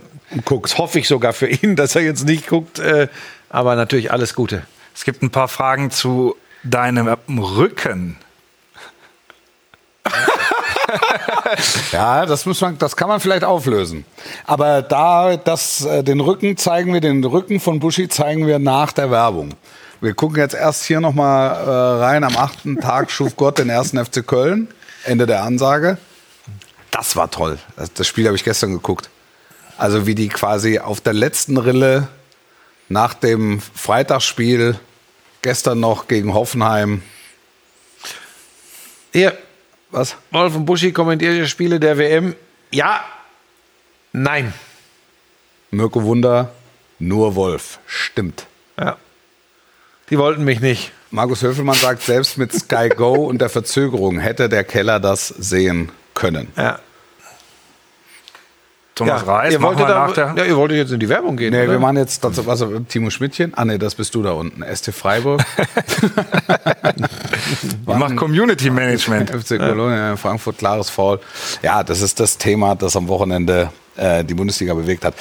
guckt. Das hoffe ich sogar für ihn, *laughs* dass er jetzt nicht guckt, äh, Aber natürlich alles Gute. Es gibt ein paar Fragen zu deinem Rücken. Ja, das muss man, das kann man vielleicht auflösen. Aber da, das, äh, den Rücken zeigen wir, den Rücken von Buschi zeigen wir nach der Werbung. Wir gucken jetzt erst hier nochmal äh, rein. Am achten Tag schuf Gott den ersten FC Köln. Ende der Ansage. Das war toll. Das, Spiel habe ich gestern geguckt. Also wie die quasi auf der letzten Rille nach dem Freitagsspiel gestern noch gegen Hoffenheim. Hier, Was? Wolf und Buschi kommentiert die Spiele der WM. Ja, nein. Mirko Wunder, nur Wolf. Stimmt. Ja. Die wollten mich nicht. Markus Höfelmann sagt, selbst mit Sky Go und der Verzögerung hätte der Keller das sehen können. Ja. Thomas ja. Reis, ihr wolltet wir da, nach der. ja, ihr wolltet jetzt in die Werbung gehen. Nee, oder? wir machen jetzt dazu, was, Timo Schmidtchen. Ah, nee, das bist du da unten. ST Freiburg. *laughs* Wir machen Community Management. *laughs* FC Kolonia Frankfurt, klares Foul. Ja, das ist das Thema, das am Wochenende äh, die Bundesliga bewegt hat.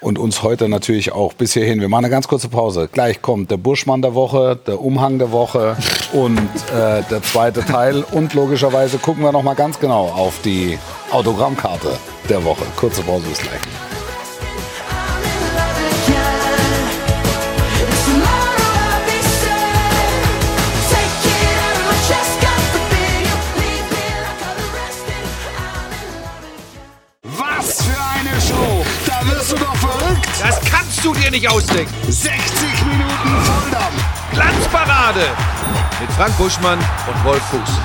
Und uns heute natürlich auch bis hierhin. Wir machen eine ganz kurze Pause. Gleich kommt der Buschmann der Woche, der Umhang der Woche *laughs* und äh, der zweite Teil. Und logischerweise gucken wir noch mal ganz genau auf die Autogrammkarte der Woche. Kurze Pause bis gleich. Kannst du dir nicht ausdenken. 60 Minuten Volldampf! Glanzparade mit Frank Buschmann und Wolf Fuß. *laughs*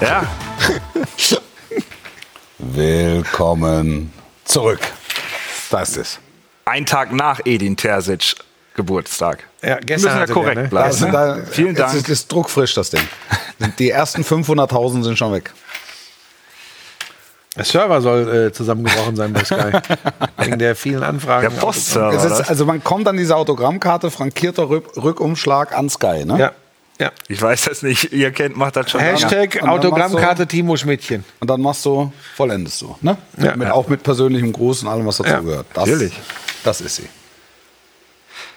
Ja, Willkommen zurück. Da ist es. ein Tag nach Edin Terzic Geburtstag. Ja, Wir gestern müssen ja hatte der, korrekt ne? bleiben. Also ne? da, Vielen Dank. Ist, ist druckfrisch, das Ding. Die ersten 500.000 sind schon weg. Der Server soll äh, zusammengebrochen sein bei Sky. *laughs* Wegen der vielen Anfragen. Der Postserver. Ist, also man kommt an diese Autogrammkarte, frankierter Rück Rückumschlag an Sky. Ne? Ja. ja. Ich weiß das nicht. Ihr kennt, macht das schon. Hashtag Autogrammkarte Timo Schmidtchen. Und dann machst du, vollendest du. Ne? Ja. mit, auch mit persönlichem Gruß und allem, was dazu Ja, gehört. Das, natürlich. Das ist sie.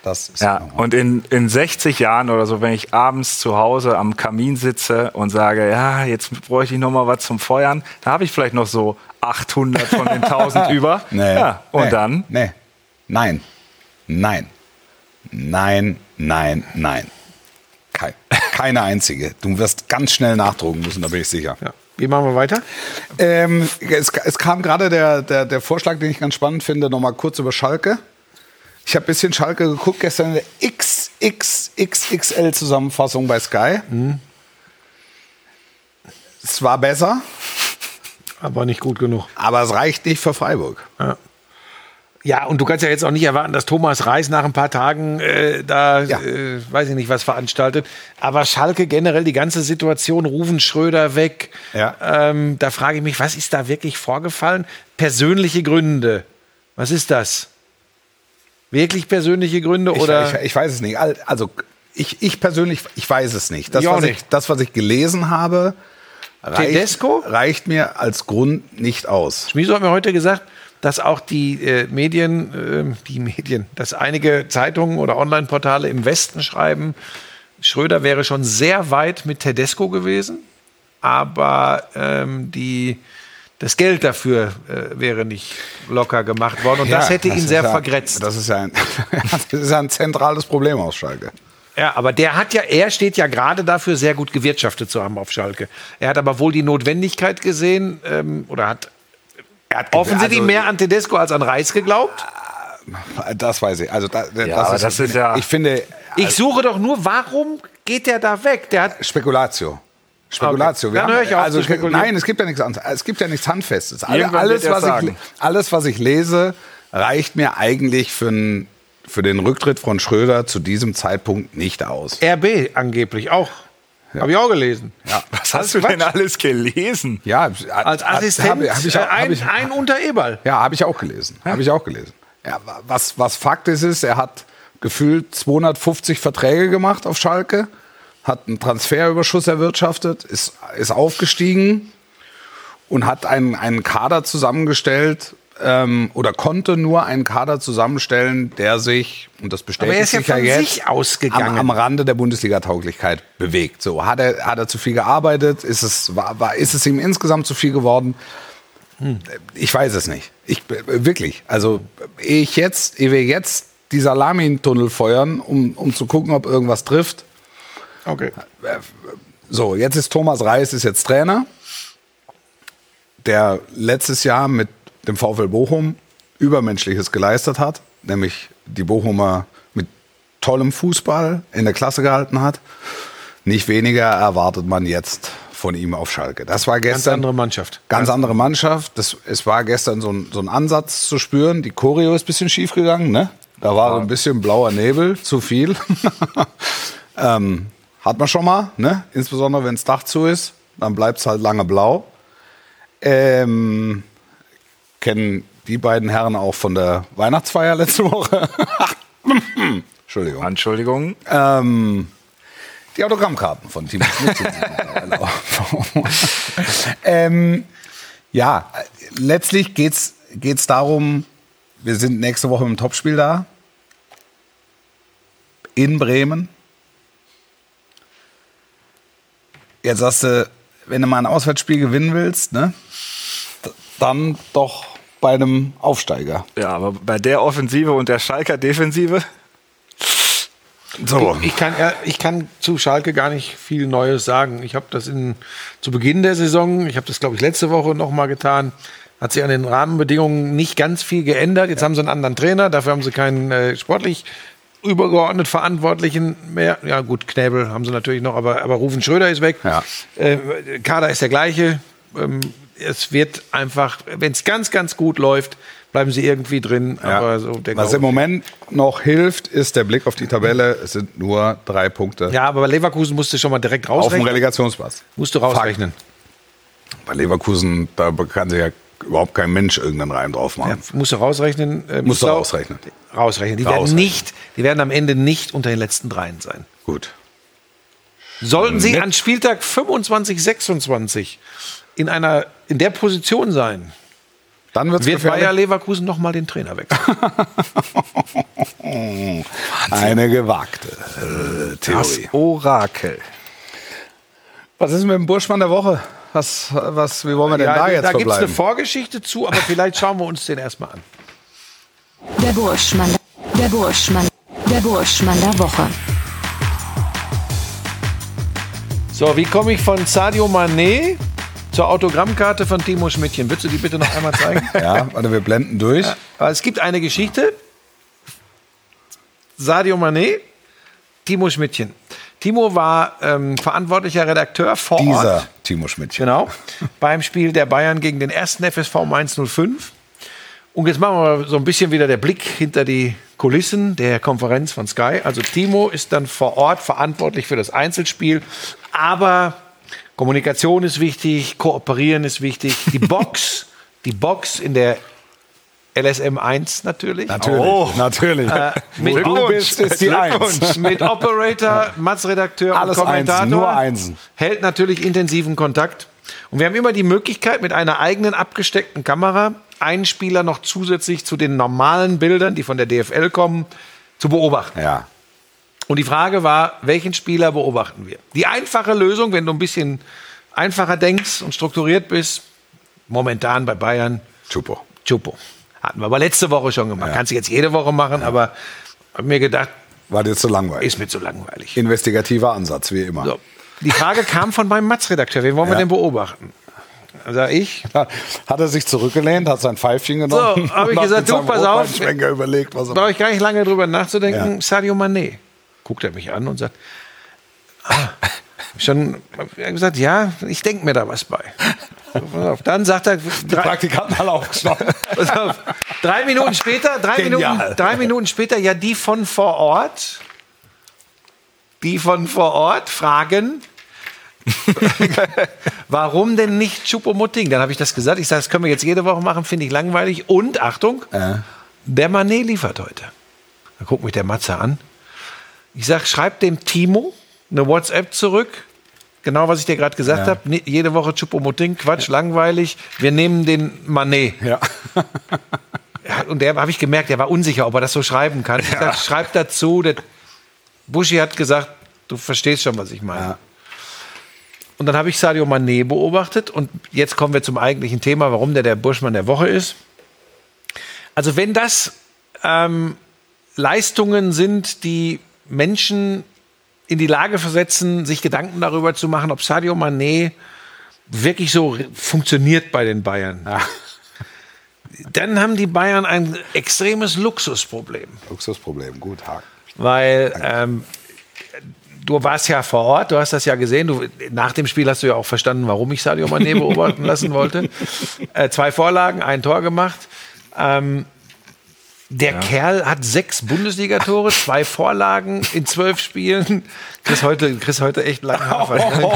Das ist Ja, und in, in 60 Jahren oder so, wenn ich abends zu Hause am Kamin sitze und sage, ja, jetzt bräuchte ich noch mal was zum Feuern, da habe ich vielleicht noch so 800 von den 1000 *laughs* über. Nee. Ja, und nee. dann? Nee. Nein. Nein. Nein, nein, nein. Kein, keine einzige. Du wirst ganz schnell nachdrucken müssen, da bin ich sicher. Ja. Wie machen wir weiter? Ähm, es, es kam gerade der, der, der Vorschlag, den ich ganz spannend finde, nochmal kurz über Schalke. Ich habe ein bisschen Schalke geguckt, gestern in der XXXXL-Zusammenfassung bei Sky. Es war besser, Aber nicht gut genug. aber es reicht nicht für Freiburg. Ja, und du kannst ja jetzt auch nicht erwarten, dass Thomas Reis nach ein paar Tagen äh, da, Ja. äh, weiß ich nicht, was veranstaltet. Aber Schalke generell, die ganze Situation, Rufen Schröder weg. Ja. Ähm, da frage ich mich, was ist da wirklich vorgefallen? Persönliche Gründe. Was ist das? Wirklich persönliche Gründe Ich, oder? ich, ich weiß es nicht. Al- Also ich, ich persönlich, ich weiß es nicht. Das, Ich was ich, nicht. das, was ich gelesen habe, reicht, Tedesco? reicht mir als Grund nicht aus. Schmieso hat mir heute gesagt, dass auch die äh, Medien, äh, die Medien, dass einige Zeitungen oder Online-Portale im Westen schreiben, Schröder wäre schon sehr weit mit Tedesco gewesen, aber ähm, die, das Geld dafür äh, wäre nicht locker gemacht worden. Und das Ja, hätte ihn ist sehr ja, vergrätzt. Das ist, ja ein, *laughs* das ist ja ein zentrales Problem aus Schalke. Ja, aber der hat ja, er steht ja gerade dafür, sehr gut gewirtschaftet zu haben auf Schalke. Er hat aber wohl die Notwendigkeit gesehen ähm, oder hat offensichtlich also- mehr an Tedesco als an Reis geglaubt. Das weiß ich. Also da, das, aber das ist ja- Ich finde Ich suche doch nur, warum geht der da weg? Der hat Spekulatio. Spekulatio. Okay, dann höre ich auf also. Nein, es gibt ja nichts anderes. Es gibt ja nichts Handfestes. Irgendwann alles, was ich, alles, was ich lese, reicht mir eigentlich für, n- für den Rücktritt von Schröder zu diesem Zeitpunkt nicht aus. RB angeblich auch. Habe ich auch gelesen. Ja. Was hast du denn alles gelesen? Ja, Als Assistent Habe hab ich, äh, auch- hab ein, ich, ein unter Eberl. ja, habe ich auch gelesen. Habe ich auch gelesen. Ja, wa- was, was Fakt ist, ist, er hat gefühlt 250 Verträge gemacht auf Schalke, hat einen Transferüberschuss erwirtschaftet, ist, ist aufgestiegen und hat einen, einen Kader zusammengestellt ähm, oder konnte nur einen Kader zusammenstellen, der sich, und das bestätigt ja sich ja von jetzt. Am, am Rande der Bundesliga-Tauglichkeit bewegt. So, hat er, hat er zu viel gearbeitet? Ist es, war, war, ist es ihm insgesamt zu viel geworden? Ich weiß es nicht. Ich, wirklich. Also, ehe ich jetzt, ehe wir jetzt die Salamin-Tunnel feuern, um, um zu gucken, ob irgendwas trifft. Okay. So, jetzt ist Thomas Reis ist jetzt Trainer, der letztes Jahr mit dem VfL Bochum Übermenschliches geleistet hat, nämlich die Bochumer mit tollem Fußball in der Klasse gehalten hat. Nicht weniger erwartet man jetzt von ihm auf Schalke. Das war Ganz gestern andere Mannschaft. Ganz andere Mannschaft. Das, es war gestern so ein, so ein Ansatz zu spüren. Die Choreo ist ein bisschen schief gegangen. Ne? Da war ein bisschen blauer Nebel, zu viel. *laughs* ähm, hat man schon mal, ne? insbesondere wenn das Dach zu ist. Dann bleibt es halt lange blau. Ähm, kennen die beiden Herren auch von der Weihnachtsfeier letzte Woche. *laughs* Entschuldigung. Entschuldigung. Ähm, die Autogrammkarten von Timo *laughs* ähm, ja, letztlich geht es darum, wir sind nächste Woche im Topspiel da. In Bremen. Jetzt sagst du, wenn du mal ein Auswärtsspiel gewinnen willst, ne, dann doch bei einem Aufsteiger. Ja, aber bei der Offensive und der Schalker Defensive. So. Ich kann, ja, ich kann zu Schalke gar nicht viel Neues sagen. Ich habe das in, zu Beginn der Saison, ich habe das glaube ich letzte Woche noch mal getan, hat sich an den Rahmenbedingungen nicht ganz viel geändert. Jetzt haben sie einen anderen Trainer, dafür haben sie keinen äh, sportlich übergeordnet Verantwortlichen mehr. Ja gut, Knäbel haben sie natürlich noch, aber, aber Rufen Schröder ist weg. Ja. Äh, Kader ist der gleiche. Ähm, es wird einfach, wenn es ganz, ganz gut läuft, bleiben sie irgendwie drin. Ja. Aber so der Was im Moment noch hilft, ist der Blick auf die Tabelle. Es sind nur drei Punkte ja, aber bei Leverkusen musst du schon mal direkt auf dem rausrechnen. Relegationsplatz. Musst du rausrechnen. Bei Leverkusen, da kann sich ja überhaupt kein Mensch irgendeinen Reim drauf Ja, machen. musst du rausrechnen. Äh, Musst du rausrechnen. Rausrechnen. Die werden nicht, die werden am Ende nicht unter den letzten dreien sein. Gut. Sollten sie an Spieltag 25, 26 in einer, in der Position sein, Dann wird's wird gefährlich. Bayer Leverkusen noch mal den Trainer wechseln. *laughs* Eine gewagte äh, Das Theorie. Orakel. Was ist mit dem Burschmann der Woche? Was, was, wie wollen wir denn da jetzt da gibt es eine? Vorgeschichte zu, aber vielleicht schauen wir uns den erstmal an. Der Burschmann, der Burschmann, der Burschmann der Woche. So, wie komme ich von Sadio Mané zur Autogrammkarte von Timo Schmidtchen? Würdest du die bitte noch einmal zeigen? *laughs* ja, warte, wir blenden durch. Aber es gibt eine Geschichte. Sadio Mané, Timo Schmidtchen. Timo war ähm, verantwortlicher Redakteur vor Dieser Ort. Timo Schmidtchen. Genau. beim Spiel der Bayern gegen den ersten FSV Mainz 05. Und jetzt machen wir so ein bisschen wieder der Blick hinter die Kulissen der Konferenz von Sky. Also Timo ist dann vor Ort verantwortlich für das Einzelspiel. Aber Kommunikation ist wichtig, Kooperieren ist wichtig. Die Box, *laughs* die Box in der LSM 1 natürlich. Natürlich, natürlich. *laughs* Mit, du bist, ist die Eins. mit Operator, *laughs* Matz-Redakteur und Alles Kommentator. Einsen, nur Einsen. Hält natürlich intensiven Kontakt. Und wir haben immer die Möglichkeit, mit einer eigenen abgesteckten Kamera einen Spieler noch zusätzlich zu den normalen Bildern, die von der DFL kommen, zu beobachten. Ja. Und die Frage war, welchen Spieler beobachten wir? Die einfache Lösung, wenn du ein bisschen einfacher denkst und strukturiert bist, momentan bei Bayern, Chupo. Chupo. Hatten wir aber letzte Woche schon gemacht. Kannst du jetzt jede Woche machen, aber habe mir gedacht, War dir zu langweilig. ist mir zu langweilig. Investigativer Ansatz, wie immer. So. Die Frage kam von meinem Matz-Redakteur. Wen wollen wir Ja. denn beobachten? Sag ich, Hat er sich zurückgelehnt, hat sein Pfeifchen genommen. So, hab ich gesagt, du, pass auf. Überlegt, was er brauche ich gar nicht lange drüber nachzudenken. Ja. Sadio Mané. Guckt er mich an und sagt, ah, schon, gesagt, ja, ich denke mir da was bei. Dann sagt er, drei, Praktikanten alle aufgeschnappt. pass auf, drei Minuten später, drei Genial. Minuten, drei Minuten später, ja, die von vor Ort, die von vor Ort fragen, *laughs* warum denn nicht Choupo-Moting? Dann habe ich das gesagt. Ich sage, das können wir jetzt jede Woche machen, finde ich langweilig. Und, Achtung, der Manet liefert heute. Dann guckt mich der Matze an. Ich sage, schreib dem Timo eine WhatsApp zurück. genau was ich dir gerade gesagt habe. Ne- Jede Woche Chupomoting, Quatsch, langweilig. Wir nehmen den Manet. Ja. Ja, und der habe ich gemerkt, der war unsicher, ob er das so schreiben kann. Ich sag, schreib dazu. Der Buschi hat gesagt, du verstehst schon, was ich meine. Ja. Und dann habe ich Sadio Mané beobachtet und jetzt kommen wir zum eigentlichen Thema, warum der der Burschmann der Woche ist. Also wenn das ähm, Leistungen sind, die Menschen in die Lage versetzen, sich Gedanken darüber zu machen, ob Sadio Mané wirklich so funktioniert bei den Bayern, dann haben die Bayern ein extremes Luxusproblem. Luxusproblem, gut, Haken. Weil ähm, du warst ja vor Ort, du hast das ja gesehen. Du, nach dem Spiel hast du ja auch verstanden, warum ich Sadio Mané beobachten lassen wollte. *laughs* Äh, zwei Vorlagen, ein Tor gemacht. Ähm, der Kerl hat sechs Bundesligatore, zwei Vorlagen in zwölf Spielen. Chris heute, Chris heute echt langen *laughs* Hafer.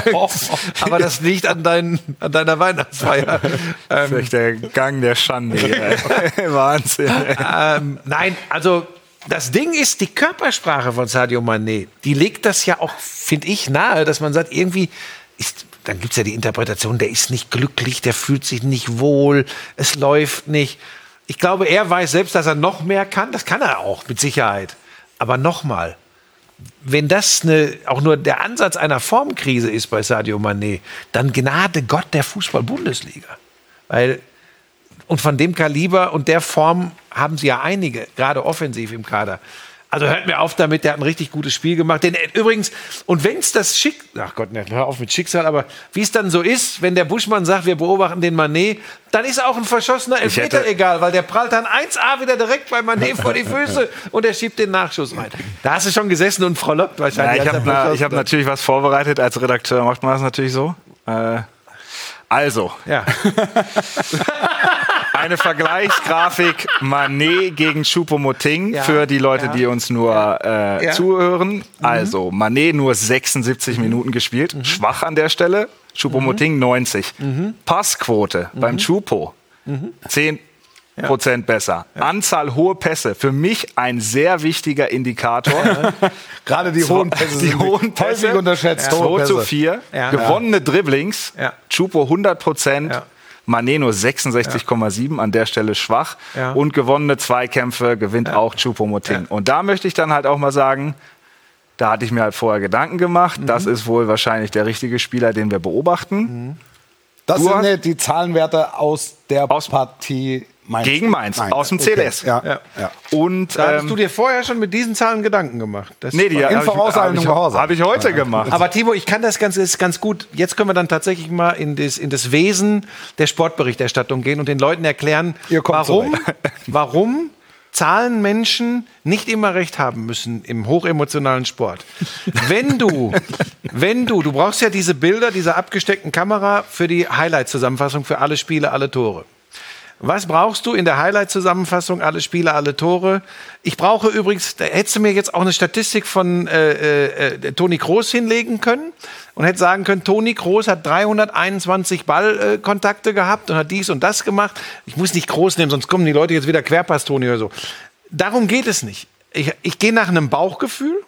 Aber das liegt an, dein, an deiner Weihnachtsfeier. *laughs* Ähm, Vielleicht der Gang der Schande. hier. *laughs* Wahnsinn. ähm, nein, also das Ding ist, die Körpersprache von Sadio Mané, die legt das ja auch, finde ich, nahe, dass man sagt, irgendwie ist, dann gibt es ja die Interpretation, der ist nicht glücklich, der fühlt sich nicht wohl, es läuft nicht. Ich glaube, er weiß selbst, dass er noch mehr kann. Das kann er auch, mit Sicherheit. Aber nochmal, wenn das eine, auch nur der Ansatz einer Formkrise ist bei Sadio Mané, dann gnade Gott der Fußball-Bundesliga. Weil und von dem Kaliber und der Form haben sie ja einige, gerade offensiv im Kader. Also hört mir auf damit, der hat ein richtig gutes Spiel gemacht. Denn äh, übrigens, und wenn es das Schick, ach Gott, ne, hör auf mit Schicksal, aber wie es dann so ist, wenn der Buschmann sagt, wir beobachten den Manet, dann ist auch ein verschossener Elfmeter hätte- egal, weil der prallt dann 1A wieder direkt bei Manet vor die Füße *laughs* und er schiebt den Nachschuss rein. Da hast du schon gesessen und frohlockt Ja, wahrscheinlich. ich als habe na, ich hab natürlich was vorbereitet. Als Redakteur macht man das natürlich so. Äh, also, Ja. *laughs* *laughs* eine Vergleichsgrafik Manet gegen Choupo-Moting Ja, für die Leute, ja. die uns nur äh, Ja. zuhören. Also, Manet nur 76 Minuten gespielt. Schwach an der Stelle. Choupo-Moting 90. Passquote beim Choupo 10 Prozent besser. Anzahl hohe Pässe. Für mich ein sehr wichtiger Indikator. *laughs* Gerade die hohen Pässe die hohen Pässe, häufig unterschätzt. 2 hohe zu Pässe. 4, Ja. gewonnene Dribblings, Ja. Chupo 100 Prozent, Ja. Mané nur 66,7, an der Stelle schwach. Ja. Und gewonnene Zweikämpfe gewinnt auch Chupo Moting. Und da möchte ich dann halt auch mal sagen, da hatte ich mir halt vorher Gedanken gemacht. Mhm. Das ist wohl wahrscheinlich der richtige Spieler, den wir beobachten. Das Du sind hast- die Zahlenwerte aus der Aus- Partie Mainz. Gegen Mainz, aus dem CDS. Ja. Ja. Ja. Und Da ähm, du dir vorher schon mit diesen Zahlen Gedanken gemacht. Das nee, die in habe ich, Vorauseilendem hab ich, Gehorsam. hab ich heute gemacht. Aber Timo, ich kann das ganz, ist ganz gut. Jetzt können wir dann tatsächlich mal in das, in das Wesen der Sportberichterstattung gehen und den Leuten erklären, warum, *laughs* warum Zahlenmenschen nicht immer recht haben müssen im hochemotionalen Sport. Wenn du, *laughs* wenn du, du brauchst ja diese Bilder dieser abgesteckten Kamera für die Highlight-Zusammenfassung für alle Spiele, alle Tore. Was brauchst du in der Highlight-Zusammenfassung? Alle Spiele, alle Tore. Ich brauche übrigens, da hättest du mir jetzt auch eine Statistik von äh, äh, äh, Toni Kroos hinlegen können und hätte sagen können, Toni Kroos hat 321 Ballkontakte äh, gehabt und hat dies und das gemacht. Ich muss nicht Kroos nehmen, sonst kommen die Leute jetzt wieder Querpass Toni oder so. Darum geht es nicht. Ich, ich gehe nach einem Bauchgefühl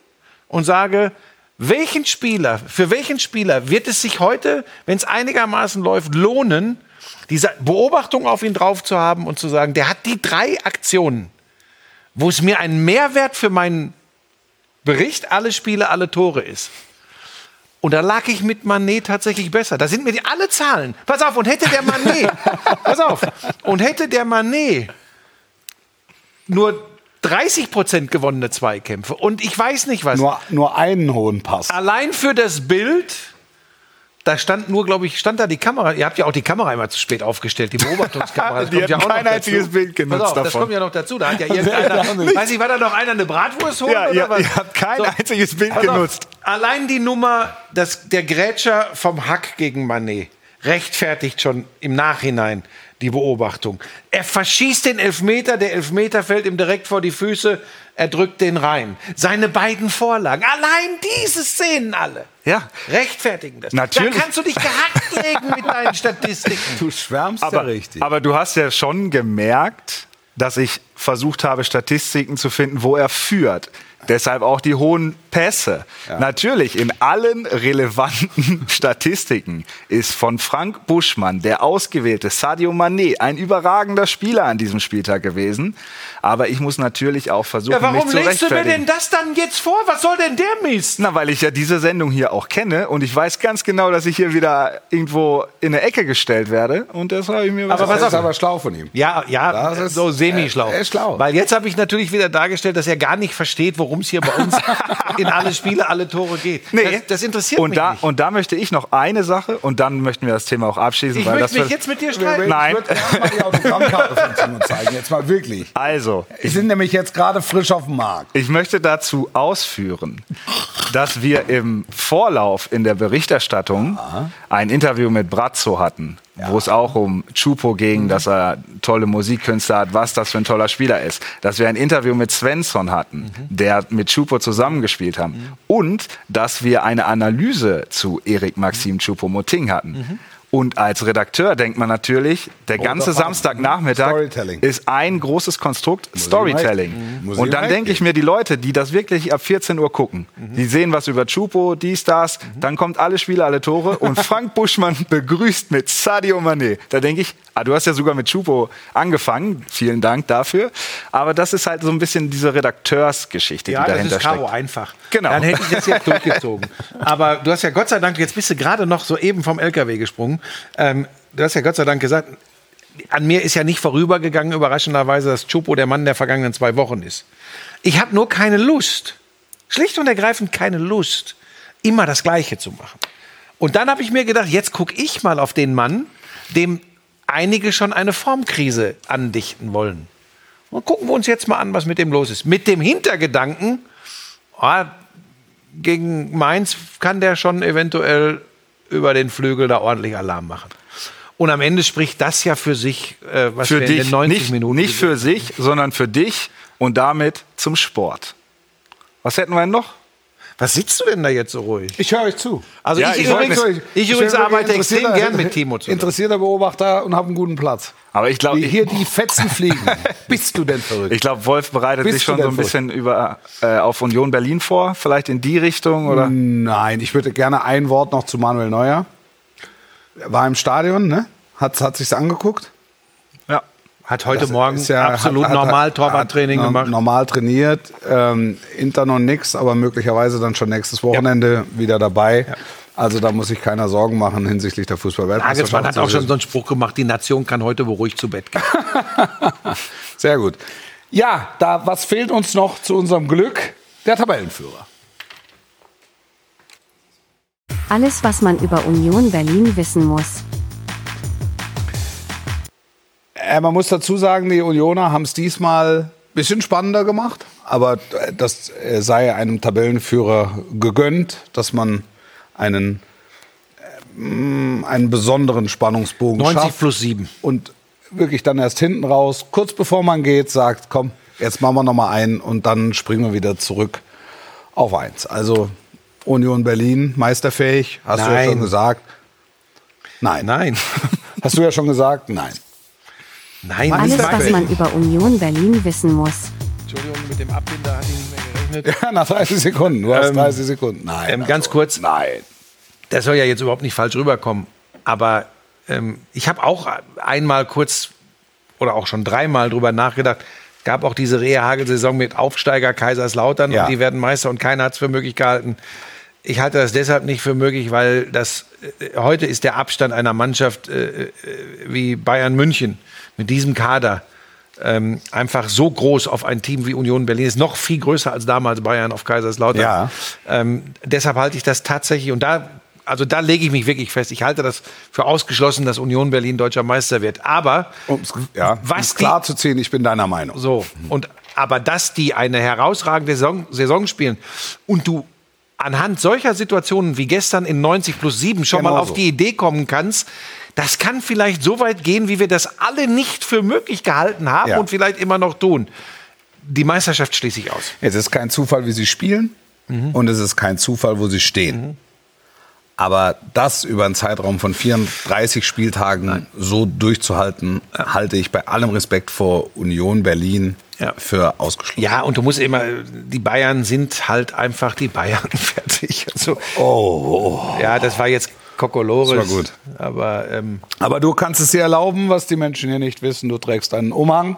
und sage, welchen Spieler, für welchen Spieler wird es sich heute, wenn es einigermaßen läuft, lohnen, diese Beobachtung auf ihn drauf zu haben und zu sagen, der hat die drei Aktionen, wo es mir ein Mehrwert für meinen Bericht, alle Spiele, alle Tore ist. Und da lag ich mit Manet tatsächlich besser. Da sind mir die alle Zahlen. Pass auf, und hätte der Manet, *laughs* pass auf, und hätte der Manet nur 30 Prozent gewonnene Zweikämpfe und ich weiß nicht was. Nur, nur einen hohen Pass. Allein für das Bild, da stand nur, glaube ich, stand da die Kamera. Ihr habt ja auch die Kamera immer zu spät aufgestellt, die Beobachtungskamera. *laughs* Das Die kommt ja auch noch kein dazu. einziges Bild genutzt auf, Das davon. kommt ja noch dazu. Da hat ja *laughs* irgendeiner, weiß ich, war da noch einer eine Bratwurst holen Ja, oder ihr, was? ihr habt kein So. einziges Bild auf, genutzt. Allein die Nummer, das, der Grätscher vom Hack gegen Manet rechtfertigt schon im Nachhinein die Beobachtung. Er verschießt den Elfmeter, der Elfmeter fällt ihm direkt vor die Füße, er drückt den rein. Seine beiden Vorlagen, allein diese Szenen alle, Ja. rechtfertigen das. Natürlich. Da kannst du dich gehackt legen mit deinen *laughs* Statistiken. Du schwärmst aber, ja richtig. aber du hast ja schon gemerkt, dass ich versucht habe, Statistiken zu finden, wo er führt. Deshalb auch die hohen Pässe. Natürlich, in allen relevanten *laughs* Statistiken ist von Frank Buschmann der ausgewählte Sadio Mané ein überragender Spieler an diesem Spieltag gewesen. Aber ich muss natürlich auch versuchen, Ja, warum mich zu legst du mir denn das dann jetzt vor? Was soll denn der Mist? Na, weil ich ja diese Sendung hier auch kenne und ich weiß ganz genau, dass ich hier wieder irgendwo in eine Ecke gestellt werde. Und das habe ich mir Aber Das pass ist aber schlau von ihm. Ja, ja, Das ist- so semi-schlau. er ist schlau. Weil jetzt habe ich natürlich wieder dargestellt, dass er gar nicht versteht, worum es hier bei uns *laughs* in alle Spiele, alle Tore geht. Nee. Das, das interessiert und mich da, nicht. Und da möchte ich noch eine Sache und dann möchten wir das Thema auch abschließen. ich weil das möchte mich jetzt mit dir streiten. Nein. Ich würde gerne mal die *laughs* Autogrammkarte von Timo zeigen. Jetzt mal wirklich. Also, Die sind nämlich jetzt gerade frisch auf dem Markt. Ich möchte dazu ausführen, dass wir im Vorlauf in der Berichterstattung ein Interview mit Brazzo hatten, wo es auch um Chupo ging, dass er tolle Musikkünstler hat, was das für ein toller Spieler ist. Dass wir ein Interview mit Svensson hatten, der mit Chupo zusammengespielt haben. Und dass wir eine Analyse zu Erik Maxim Chupo-Moting hatten. Und als Redakteur denkt man natürlich, der ganze das Samstagnachmittag Storytelling. ist ein großes Konstrukt Storytelling. recht. Mhm. Muss Und dann denke ich mir, die Leute, die das wirklich ab 14 Uhr gucken, die sehen was über Chupo, dies, das, dann kommt alle Spiele, alle Tore und *laughs* Frank Buschmann begrüßt mit Sadio Mané. Da denke ich, ah, du hast ja sogar mit Chupo angefangen, vielen Dank dafür. Aber das ist halt so ein bisschen diese Redakteursgeschichte, Ja, die das dahinter ist Karo steckt. einfach. Genau. Dann hätte ich das jetzt durchgezogen. *laughs* Aber du hast ja Gott sei Dank, jetzt bist du gerade noch so eben vom LKW gesprungen. Ähm, du hast ja Gott sei Dank gesagt, an mir ist ja nicht vorübergegangen, überraschenderweise, dass Chupo der Mann der vergangenen zwei Wochen ist. Ich habe nur keine Lust, schlicht und ergreifend keine Lust, immer das Gleiche zu machen. Und dann habe ich mir gedacht, jetzt gucke ich mal auf den Mann, dem einige schon eine Formkrise andichten wollen. Und gucken wir uns jetzt mal an, was mit dem los ist. Mit dem Hintergedanken, ah, gegen Mainz kann der schon eventuell über den Flügel da ordentlich Alarm machen. Und am Ende spricht das ja für sich, äh, was Für wir in dich, den 90 nicht, Minuten nicht für sich, sondern für dich und damit zum Sport. Was hätten wir denn noch? Was sitzt du denn da jetzt so ruhig? Ich höre euch zu. Also Ja, ich, ich übrigens, ich, bin übrigens arbeite extrem gern mit Timo zusammen. Interessierter Beobachter und habe einen guten Platz. Aber ich glaube, Wie hier die Fetzen fliegen. *laughs* Bist du denn verrückt? Ich glaube, Wolf bereitet Bist sich schon so ein bisschen über, äh, auf Union Berlin vor, vielleicht in die Richtung oder? Nein, ich würde gerne ein Wort noch zu Manuel Neuer. Er war im Stadion, ne? Hat, hat sich's angeguckt? Ja. Hat heute Das Morgen ist ja- absolut hat- hat- normal Torwarttraining gemacht. Normal trainiert. Ähm, Inter noch nix, aber möglicherweise dann schon nächstes Wochenende wieder dabei. Also da muss sich keiner Sorgen machen hinsichtlich der Fußballweltmeisterschaft. Nagelsmann hat auch schon so einen Spruch gemacht, die Nation kann heute beruhigt zu Bett gehen. *laughs* Sehr gut. Ja, da, was fehlt uns noch zu unserem Glück? Der Tabellenführer. Alles, was man über Union Berlin wissen muss. Äh, man muss dazu sagen, die Unioner haben es diesmal ein bisschen spannender gemacht. Aber äh, das äh, sei einem Tabellenführer gegönnt, dass man einen, ähm, einen besonderen Spannungsbogen 90 schafft. plus 7. Und wirklich dann erst hinten raus, kurz bevor man geht, sagt, komm, jetzt machen wir noch mal einen und dann springen wir wieder zurück auf eins. Also Union Berlin, meisterfähig, hast du ja Nein. schon gesagt. Nein. Nein. *laughs* Hast du ja schon gesagt? Nein. Nein, Alles, nicht was man über Union Berlin wissen muss. Entschuldigung, mit dem Abbinder hatte ich nicht mehr gerechnet. Ja, nach 30 Sekunden. Du hast Ähm, 30 Sekunden. Nein. ähm, ganz kurz. Nein. Das soll ja jetzt überhaupt nicht falsch rüberkommen. Aber ähm, ich habe auch einmal kurz oder auch schon dreimal drüber nachgedacht. Gab auch diese Reha-Hagel-Saison mit Aufsteiger Kaiserslautern Ja. und die werden Meister und keiner hat es für möglich gehalten. Ich halte das deshalb nicht für möglich, weil das äh, heute ist der Abstand einer Mannschaft äh, äh, wie Bayern München mit diesem Kader ähm, einfach so groß auf ein Team wie Union Berlin ist, noch viel größer als damals Bayern auf Kaiserslautern. Ja. Ähm, deshalb halte ich das tatsächlich und da, also da lege ich mich wirklich fest. Ich halte das für ausgeschlossen, dass Union Berlin deutscher Meister wird. Aber Um's, ja, Was um's die- klar zu ziehen, ich bin deiner Meinung. so und aber dass die eine herausragende Saison, Saison spielen und du anhand solcher Situationen wie gestern in 90 plus 7 schon mal Genau auf so. die Idee kommen kannst, das kann vielleicht so weit gehen, wie wir das alle nicht für möglich gehalten haben Ja. und vielleicht immer noch tun. Die Meisterschaft schließe ich aus. Es ist kein Zufall, wie sie spielen. Mhm. Und es ist kein Zufall, wo sie stehen. Aber das über einen Zeitraum von 34 Spieltagen so durchzuhalten, halte ich bei allem Respekt vor Union Berlin Ja. für ausgeschlossen. Ja, und du musst immer, die Bayern sind halt einfach die Bayern *laughs* fertig. Also, Oh, ja, das war jetzt Kokolores. Das war gut. Aber ähm, Aber du kannst es dir erlauben, was die Menschen hier nicht wissen. Du trägst einen Umhang.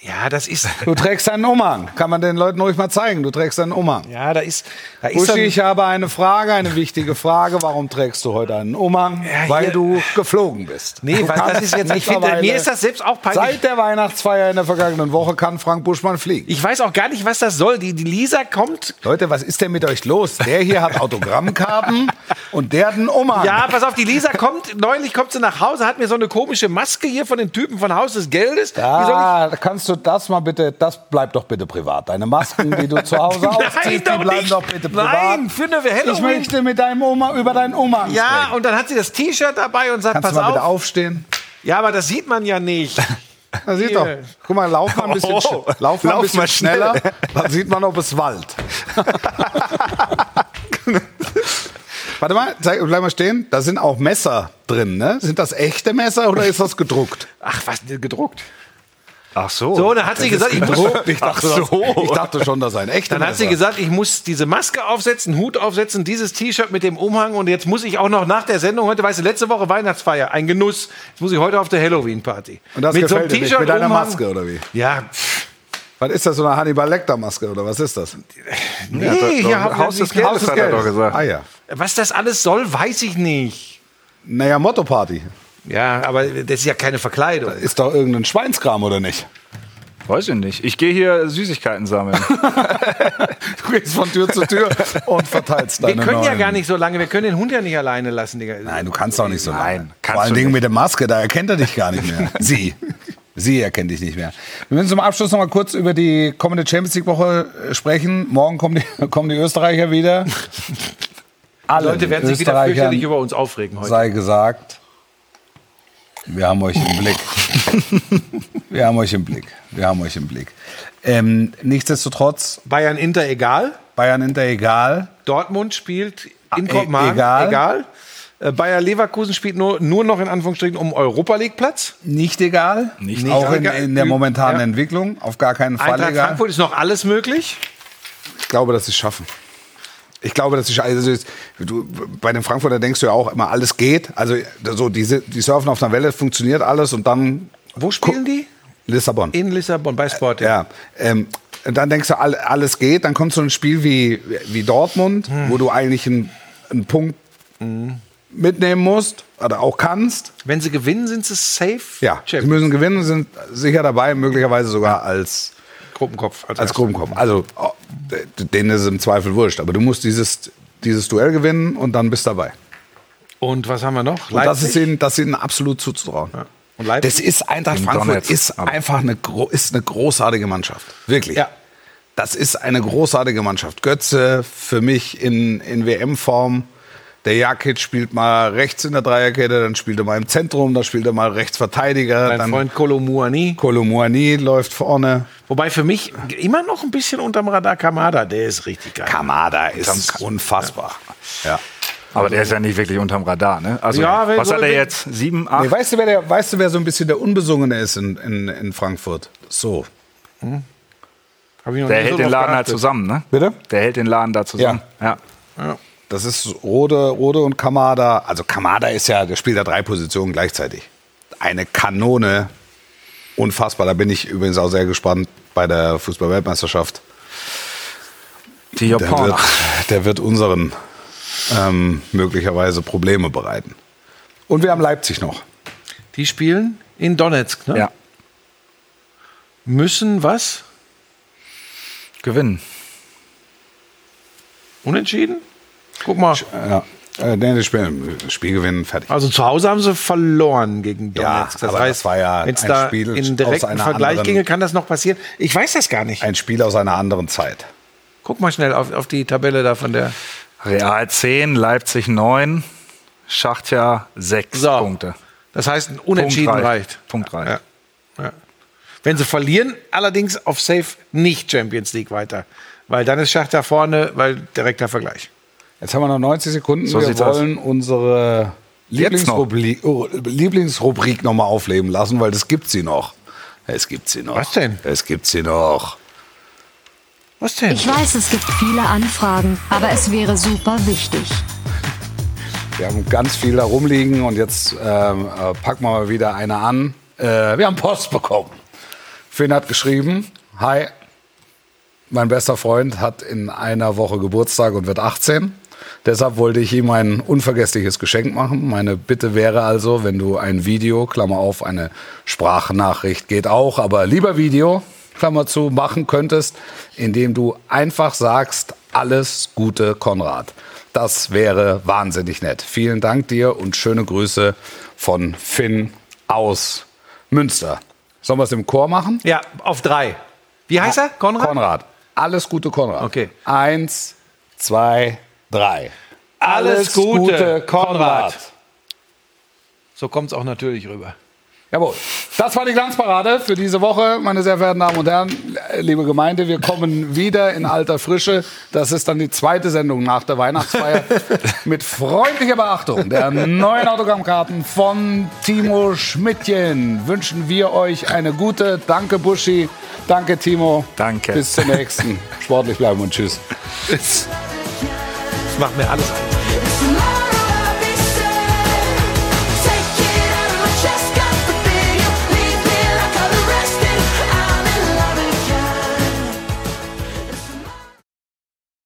Ja, das ist. *laughs* Du trägst einen Umhang. Kann man den Leuten ruhig mal zeigen. Du trägst einen Umhang. Ja, da ist. Da ist Uschi, ich habe eine Frage, eine wichtige Frage. Warum trägst du heute einen Umhang? Ja, weil du geflogen bist. Nee, Du weil das kannst ist jetzt. *laughs* Ich finde, mir ist das selbst auch peinlich. Seit der Weihnachtsfeier in der vergangenen Woche kann Frank Buschmann fliegen. Ich weiß auch gar nicht, was das soll. Die, die Lisa kommt. Leute, was ist denn mit euch los? Der hier hat Autogrammkarten *laughs* und der hat einen Umhang. Ja, pass auf, die Lisa kommt. Neulich kommt sie nach Hause, hat mir so eine komische Maske hier von den Typen von Haus des Geldes. Soll ich Ah, kannst du das mal bitte, das bleibt doch bitte privat. Deine Masken, die du zu Hause *laughs* aufziehst, die bleiben nicht. doch bitte privat. Nein, für eine Halloween. Ich möchte mit deinem Oma über deinen Umhang Ja, sprechen. und dann hat sie das T-Shirt dabei und sagt, Kannst du pass mal bitte auf. aufstehen? Ja, aber das sieht man ja nicht. *laughs* Na, sieht doch. Guck mal, lauf mal ein bisschen, Oh, lauf mal ein lauf bisschen mal schnell. schneller. Dann sieht man, ob es wallt. *laughs* Warte mal, zeig, bleib mal stehen. Da sind auch Messer drin, ne? Sind das echte Messer oder ist das gedruckt? Ach, was, gedruckt. Ach so. So, dann hat sie gesagt, ich muss? *laughs* Ich dachte, Ach so. das, ich dachte schon, das sei ein echter dann hat sie gesagt, ich muss diese Maske aufsetzen, Hut aufsetzen, dieses T-Shirt mit dem Umhang und jetzt muss ich auch noch nach der Sendung, heute, weißt du, letzte Woche Weihnachtsfeier, ein Genuss. Jetzt muss ich heute auf der Halloween-Party. Und das mit so einem gefällt dir nicht, T-Shirt, mit deiner Umhang. Maske, oder wie? Ja, Was ist das, so eine Hannibal Lecter-Maske oder was ist das? nee, hier haben Haus des Geldes des hat er doch gesagt. Ah ja. Was das alles soll, weiß ich nicht. Naja, Motto-Party. Ja, aber das ist ja keine Verkleidung. Ist doch irgendein Schweinskram, oder nicht? Weiß ich nicht. Ich gehe hier Süßigkeiten sammeln. *laughs* Du gehst von Tür zu Tür und verteilst Wir deine können ja neuen- gar nicht so lange, wir können den Hund ja nicht alleine lassen, Digga. Nein, du kannst auch nicht so Nein, lange. kannst Vor allen Dingen nicht. mit der Maske, da erkennt er dich gar nicht mehr. *laughs* Sie. Sie erkennt dich nicht mehr. Wir müssen zum Abschluss noch mal kurz über die kommende Champions League Woche äh, sprechen. Morgen kommen die, *laughs* kommen die Österreicher wieder. Alle Leute werden sich wieder fürchterlich über uns aufregen heute. sei gesagt, wir haben euch im Blick. *laughs* wir haben euch im Blick. Wir haben euch im Blick. Ähm, nichtsdestotrotz, Bayern Inter egal. Bayern Inter egal. Dortmund spielt in e- Kopenhagen egal. egal. Äh, Bayer Leverkusen spielt nur, nur noch in Anführungsstrichen um Europa League Platz. Nicht egal. Nicht auch in, in der momentanen Ja. Entwicklung. Auf gar keinen Fall Eintracht egal. Frankfurt ist noch alles möglich. Ich glaube, dass sie es schaffen. Ich glaube, dass sie also du, bei den Frankfurter denkst du ja auch immer, alles geht. Also so diese, die surfen auf einer Welle, funktioniert alles und dann Wo spielen die? Lissabon. In Lissabon bei Sporting. Ja, ähm, und dann denkst du, all- alles geht. Dann kommt so ein Spiel wie, wie Dortmund, Hm. wo du eigentlich einen, einen Punkt mitnehmen musst oder auch kannst. Wenn sie gewinnen, sind sie safe. Ja, sie Champions. müssen gewinnen, sind sicher dabei, möglicherweise sogar als, Gruppenkopf. als Gruppenkopf. Also oh, denen ist es im Zweifel wurscht. Aber du musst dieses, dieses Duell gewinnen und dann bist du dabei. Und was haben wir noch? Und das ist ihnen, das ist ihnen absolut zuzutrauen. Und Leipzig? Das ist Eintracht In Frankfurt Donetsk, ist einfach eine, ist eine großartige Mannschaft. Wirklich. Ja. Das ist eine großartige Mannschaft. Götze für mich in, in WM-Form. Der Jakic spielt mal rechts in der Dreierkette, dann spielt er mal im Zentrum, dann spielt er mal Rechtsverteidiger. Mein dann Freund Kolomuani. Kolomuani läuft vorne. Wobei für mich immer noch ein bisschen unterm Radar Kamada, der ist richtig geil. Kamada ist unfassbar. Ja. Aber der ist ja nicht wirklich unterm Radar, ne? Also, Ja, was so- hat er jetzt? Sieben, acht? Nee, weißt, du, wer der, weißt du, wer so ein bisschen der Unbesungene ist in, in, in Frankfurt? So. Noch der hält so den Laden halt geachtet. zusammen, ne? Bitte? Der hält den Laden da zusammen. Ja. Das ist Rode, Rode und Kamada. Also Kamada ist ja, der spielt da drei Positionen gleichzeitig. Eine Kanone. Unfassbar. Da bin ich übrigens auch sehr gespannt bei der Fußball-Weltmeisterschaft. Die Der Japaner. wird, der wird unseren ähm, möglicherweise Probleme bereiten. Und wir haben Leipzig noch. Die spielen in Donetsk, ne? Ja. Müssen was? Gewinnen. Unentschieden? Guck mal. Ja. Äh, nee, das Spiel, Spiel gewinnen, fertig. Also zu Hause haben sie verloren gegen Ja, Donetsk. das aber heißt, das war ja wenn es ein da Spiel in aus direkten einer Vergleich anderen- ginge, kann das noch passieren. Ich weiß das gar nicht. Ein Spiel aus einer anderen Zeit. Guck mal schnell auf, auf die Tabelle da von der. Real 10, Leipzig 9, Schachtja 6 So. Punkte. Das heißt, ein Unentschieden Punkt reicht. reicht. Punkt reicht. Ja. Ja. Wenn sie verlieren, allerdings auf Safe nicht Champions League weiter. Weil dann ist Schacht da vorne, weil direkter Vergleich. Jetzt haben wir noch 90 Sekunden. So wir sieht's aus. wollen unsere noch. Lieblingsrubrik, oh, Lieblingsrubrik noch mal aufleben lassen, weil das gibt sie noch. Es gibt sie noch. Was denn? Es gibt sie noch. Was denn? Ich weiß, es gibt viele Anfragen, aber es wäre super wichtig. Wir haben ganz viel da rumliegen und jetzt ähm, äh, packen wir mal wieder eine an. Äh, wir haben Post bekommen. Finn hat geschrieben, hi, mein bester Freund hat in einer Woche Geburtstag und wird 18. Deshalb wollte ich ihm ein unvergessliches Geschenk machen. Meine Bitte wäre also, wenn du ein Video, Klammer auf, eine Sprachnachricht geht auch, aber lieber Video, Klammer zu, machen könntest, indem du einfach sagst, alles Gute, Konrad. Das wäre wahnsinnig nett. Vielen Dank dir und schöne Grüße von Finn aus Münster. Sollen wir es im Chor machen? Ja, auf drei. Wie heißt er? Konrad? Konrad. Alles Gute, Konrad. Okay. Eins, zwei, drei. Alles Gute, Konrad. So kommt es auch natürlich rüber. Jawohl. Das war die Glanzparade für diese Woche, meine sehr verehrten Damen und Herren. Liebe Gemeinde, wir kommen wieder in alter Frische. Das ist dann die zweite Sendung nach der Weihnachtsfeier. *laughs* Mit freundlicher Beachtung der neuen Autogrammkarten von Timo Schmidtchen wünschen wir euch eine gute. Danke, Buschi. Danke, Timo. Danke. Bis zur nächsten. Sportlich bleiben und tschüss. Macht mir alles. It's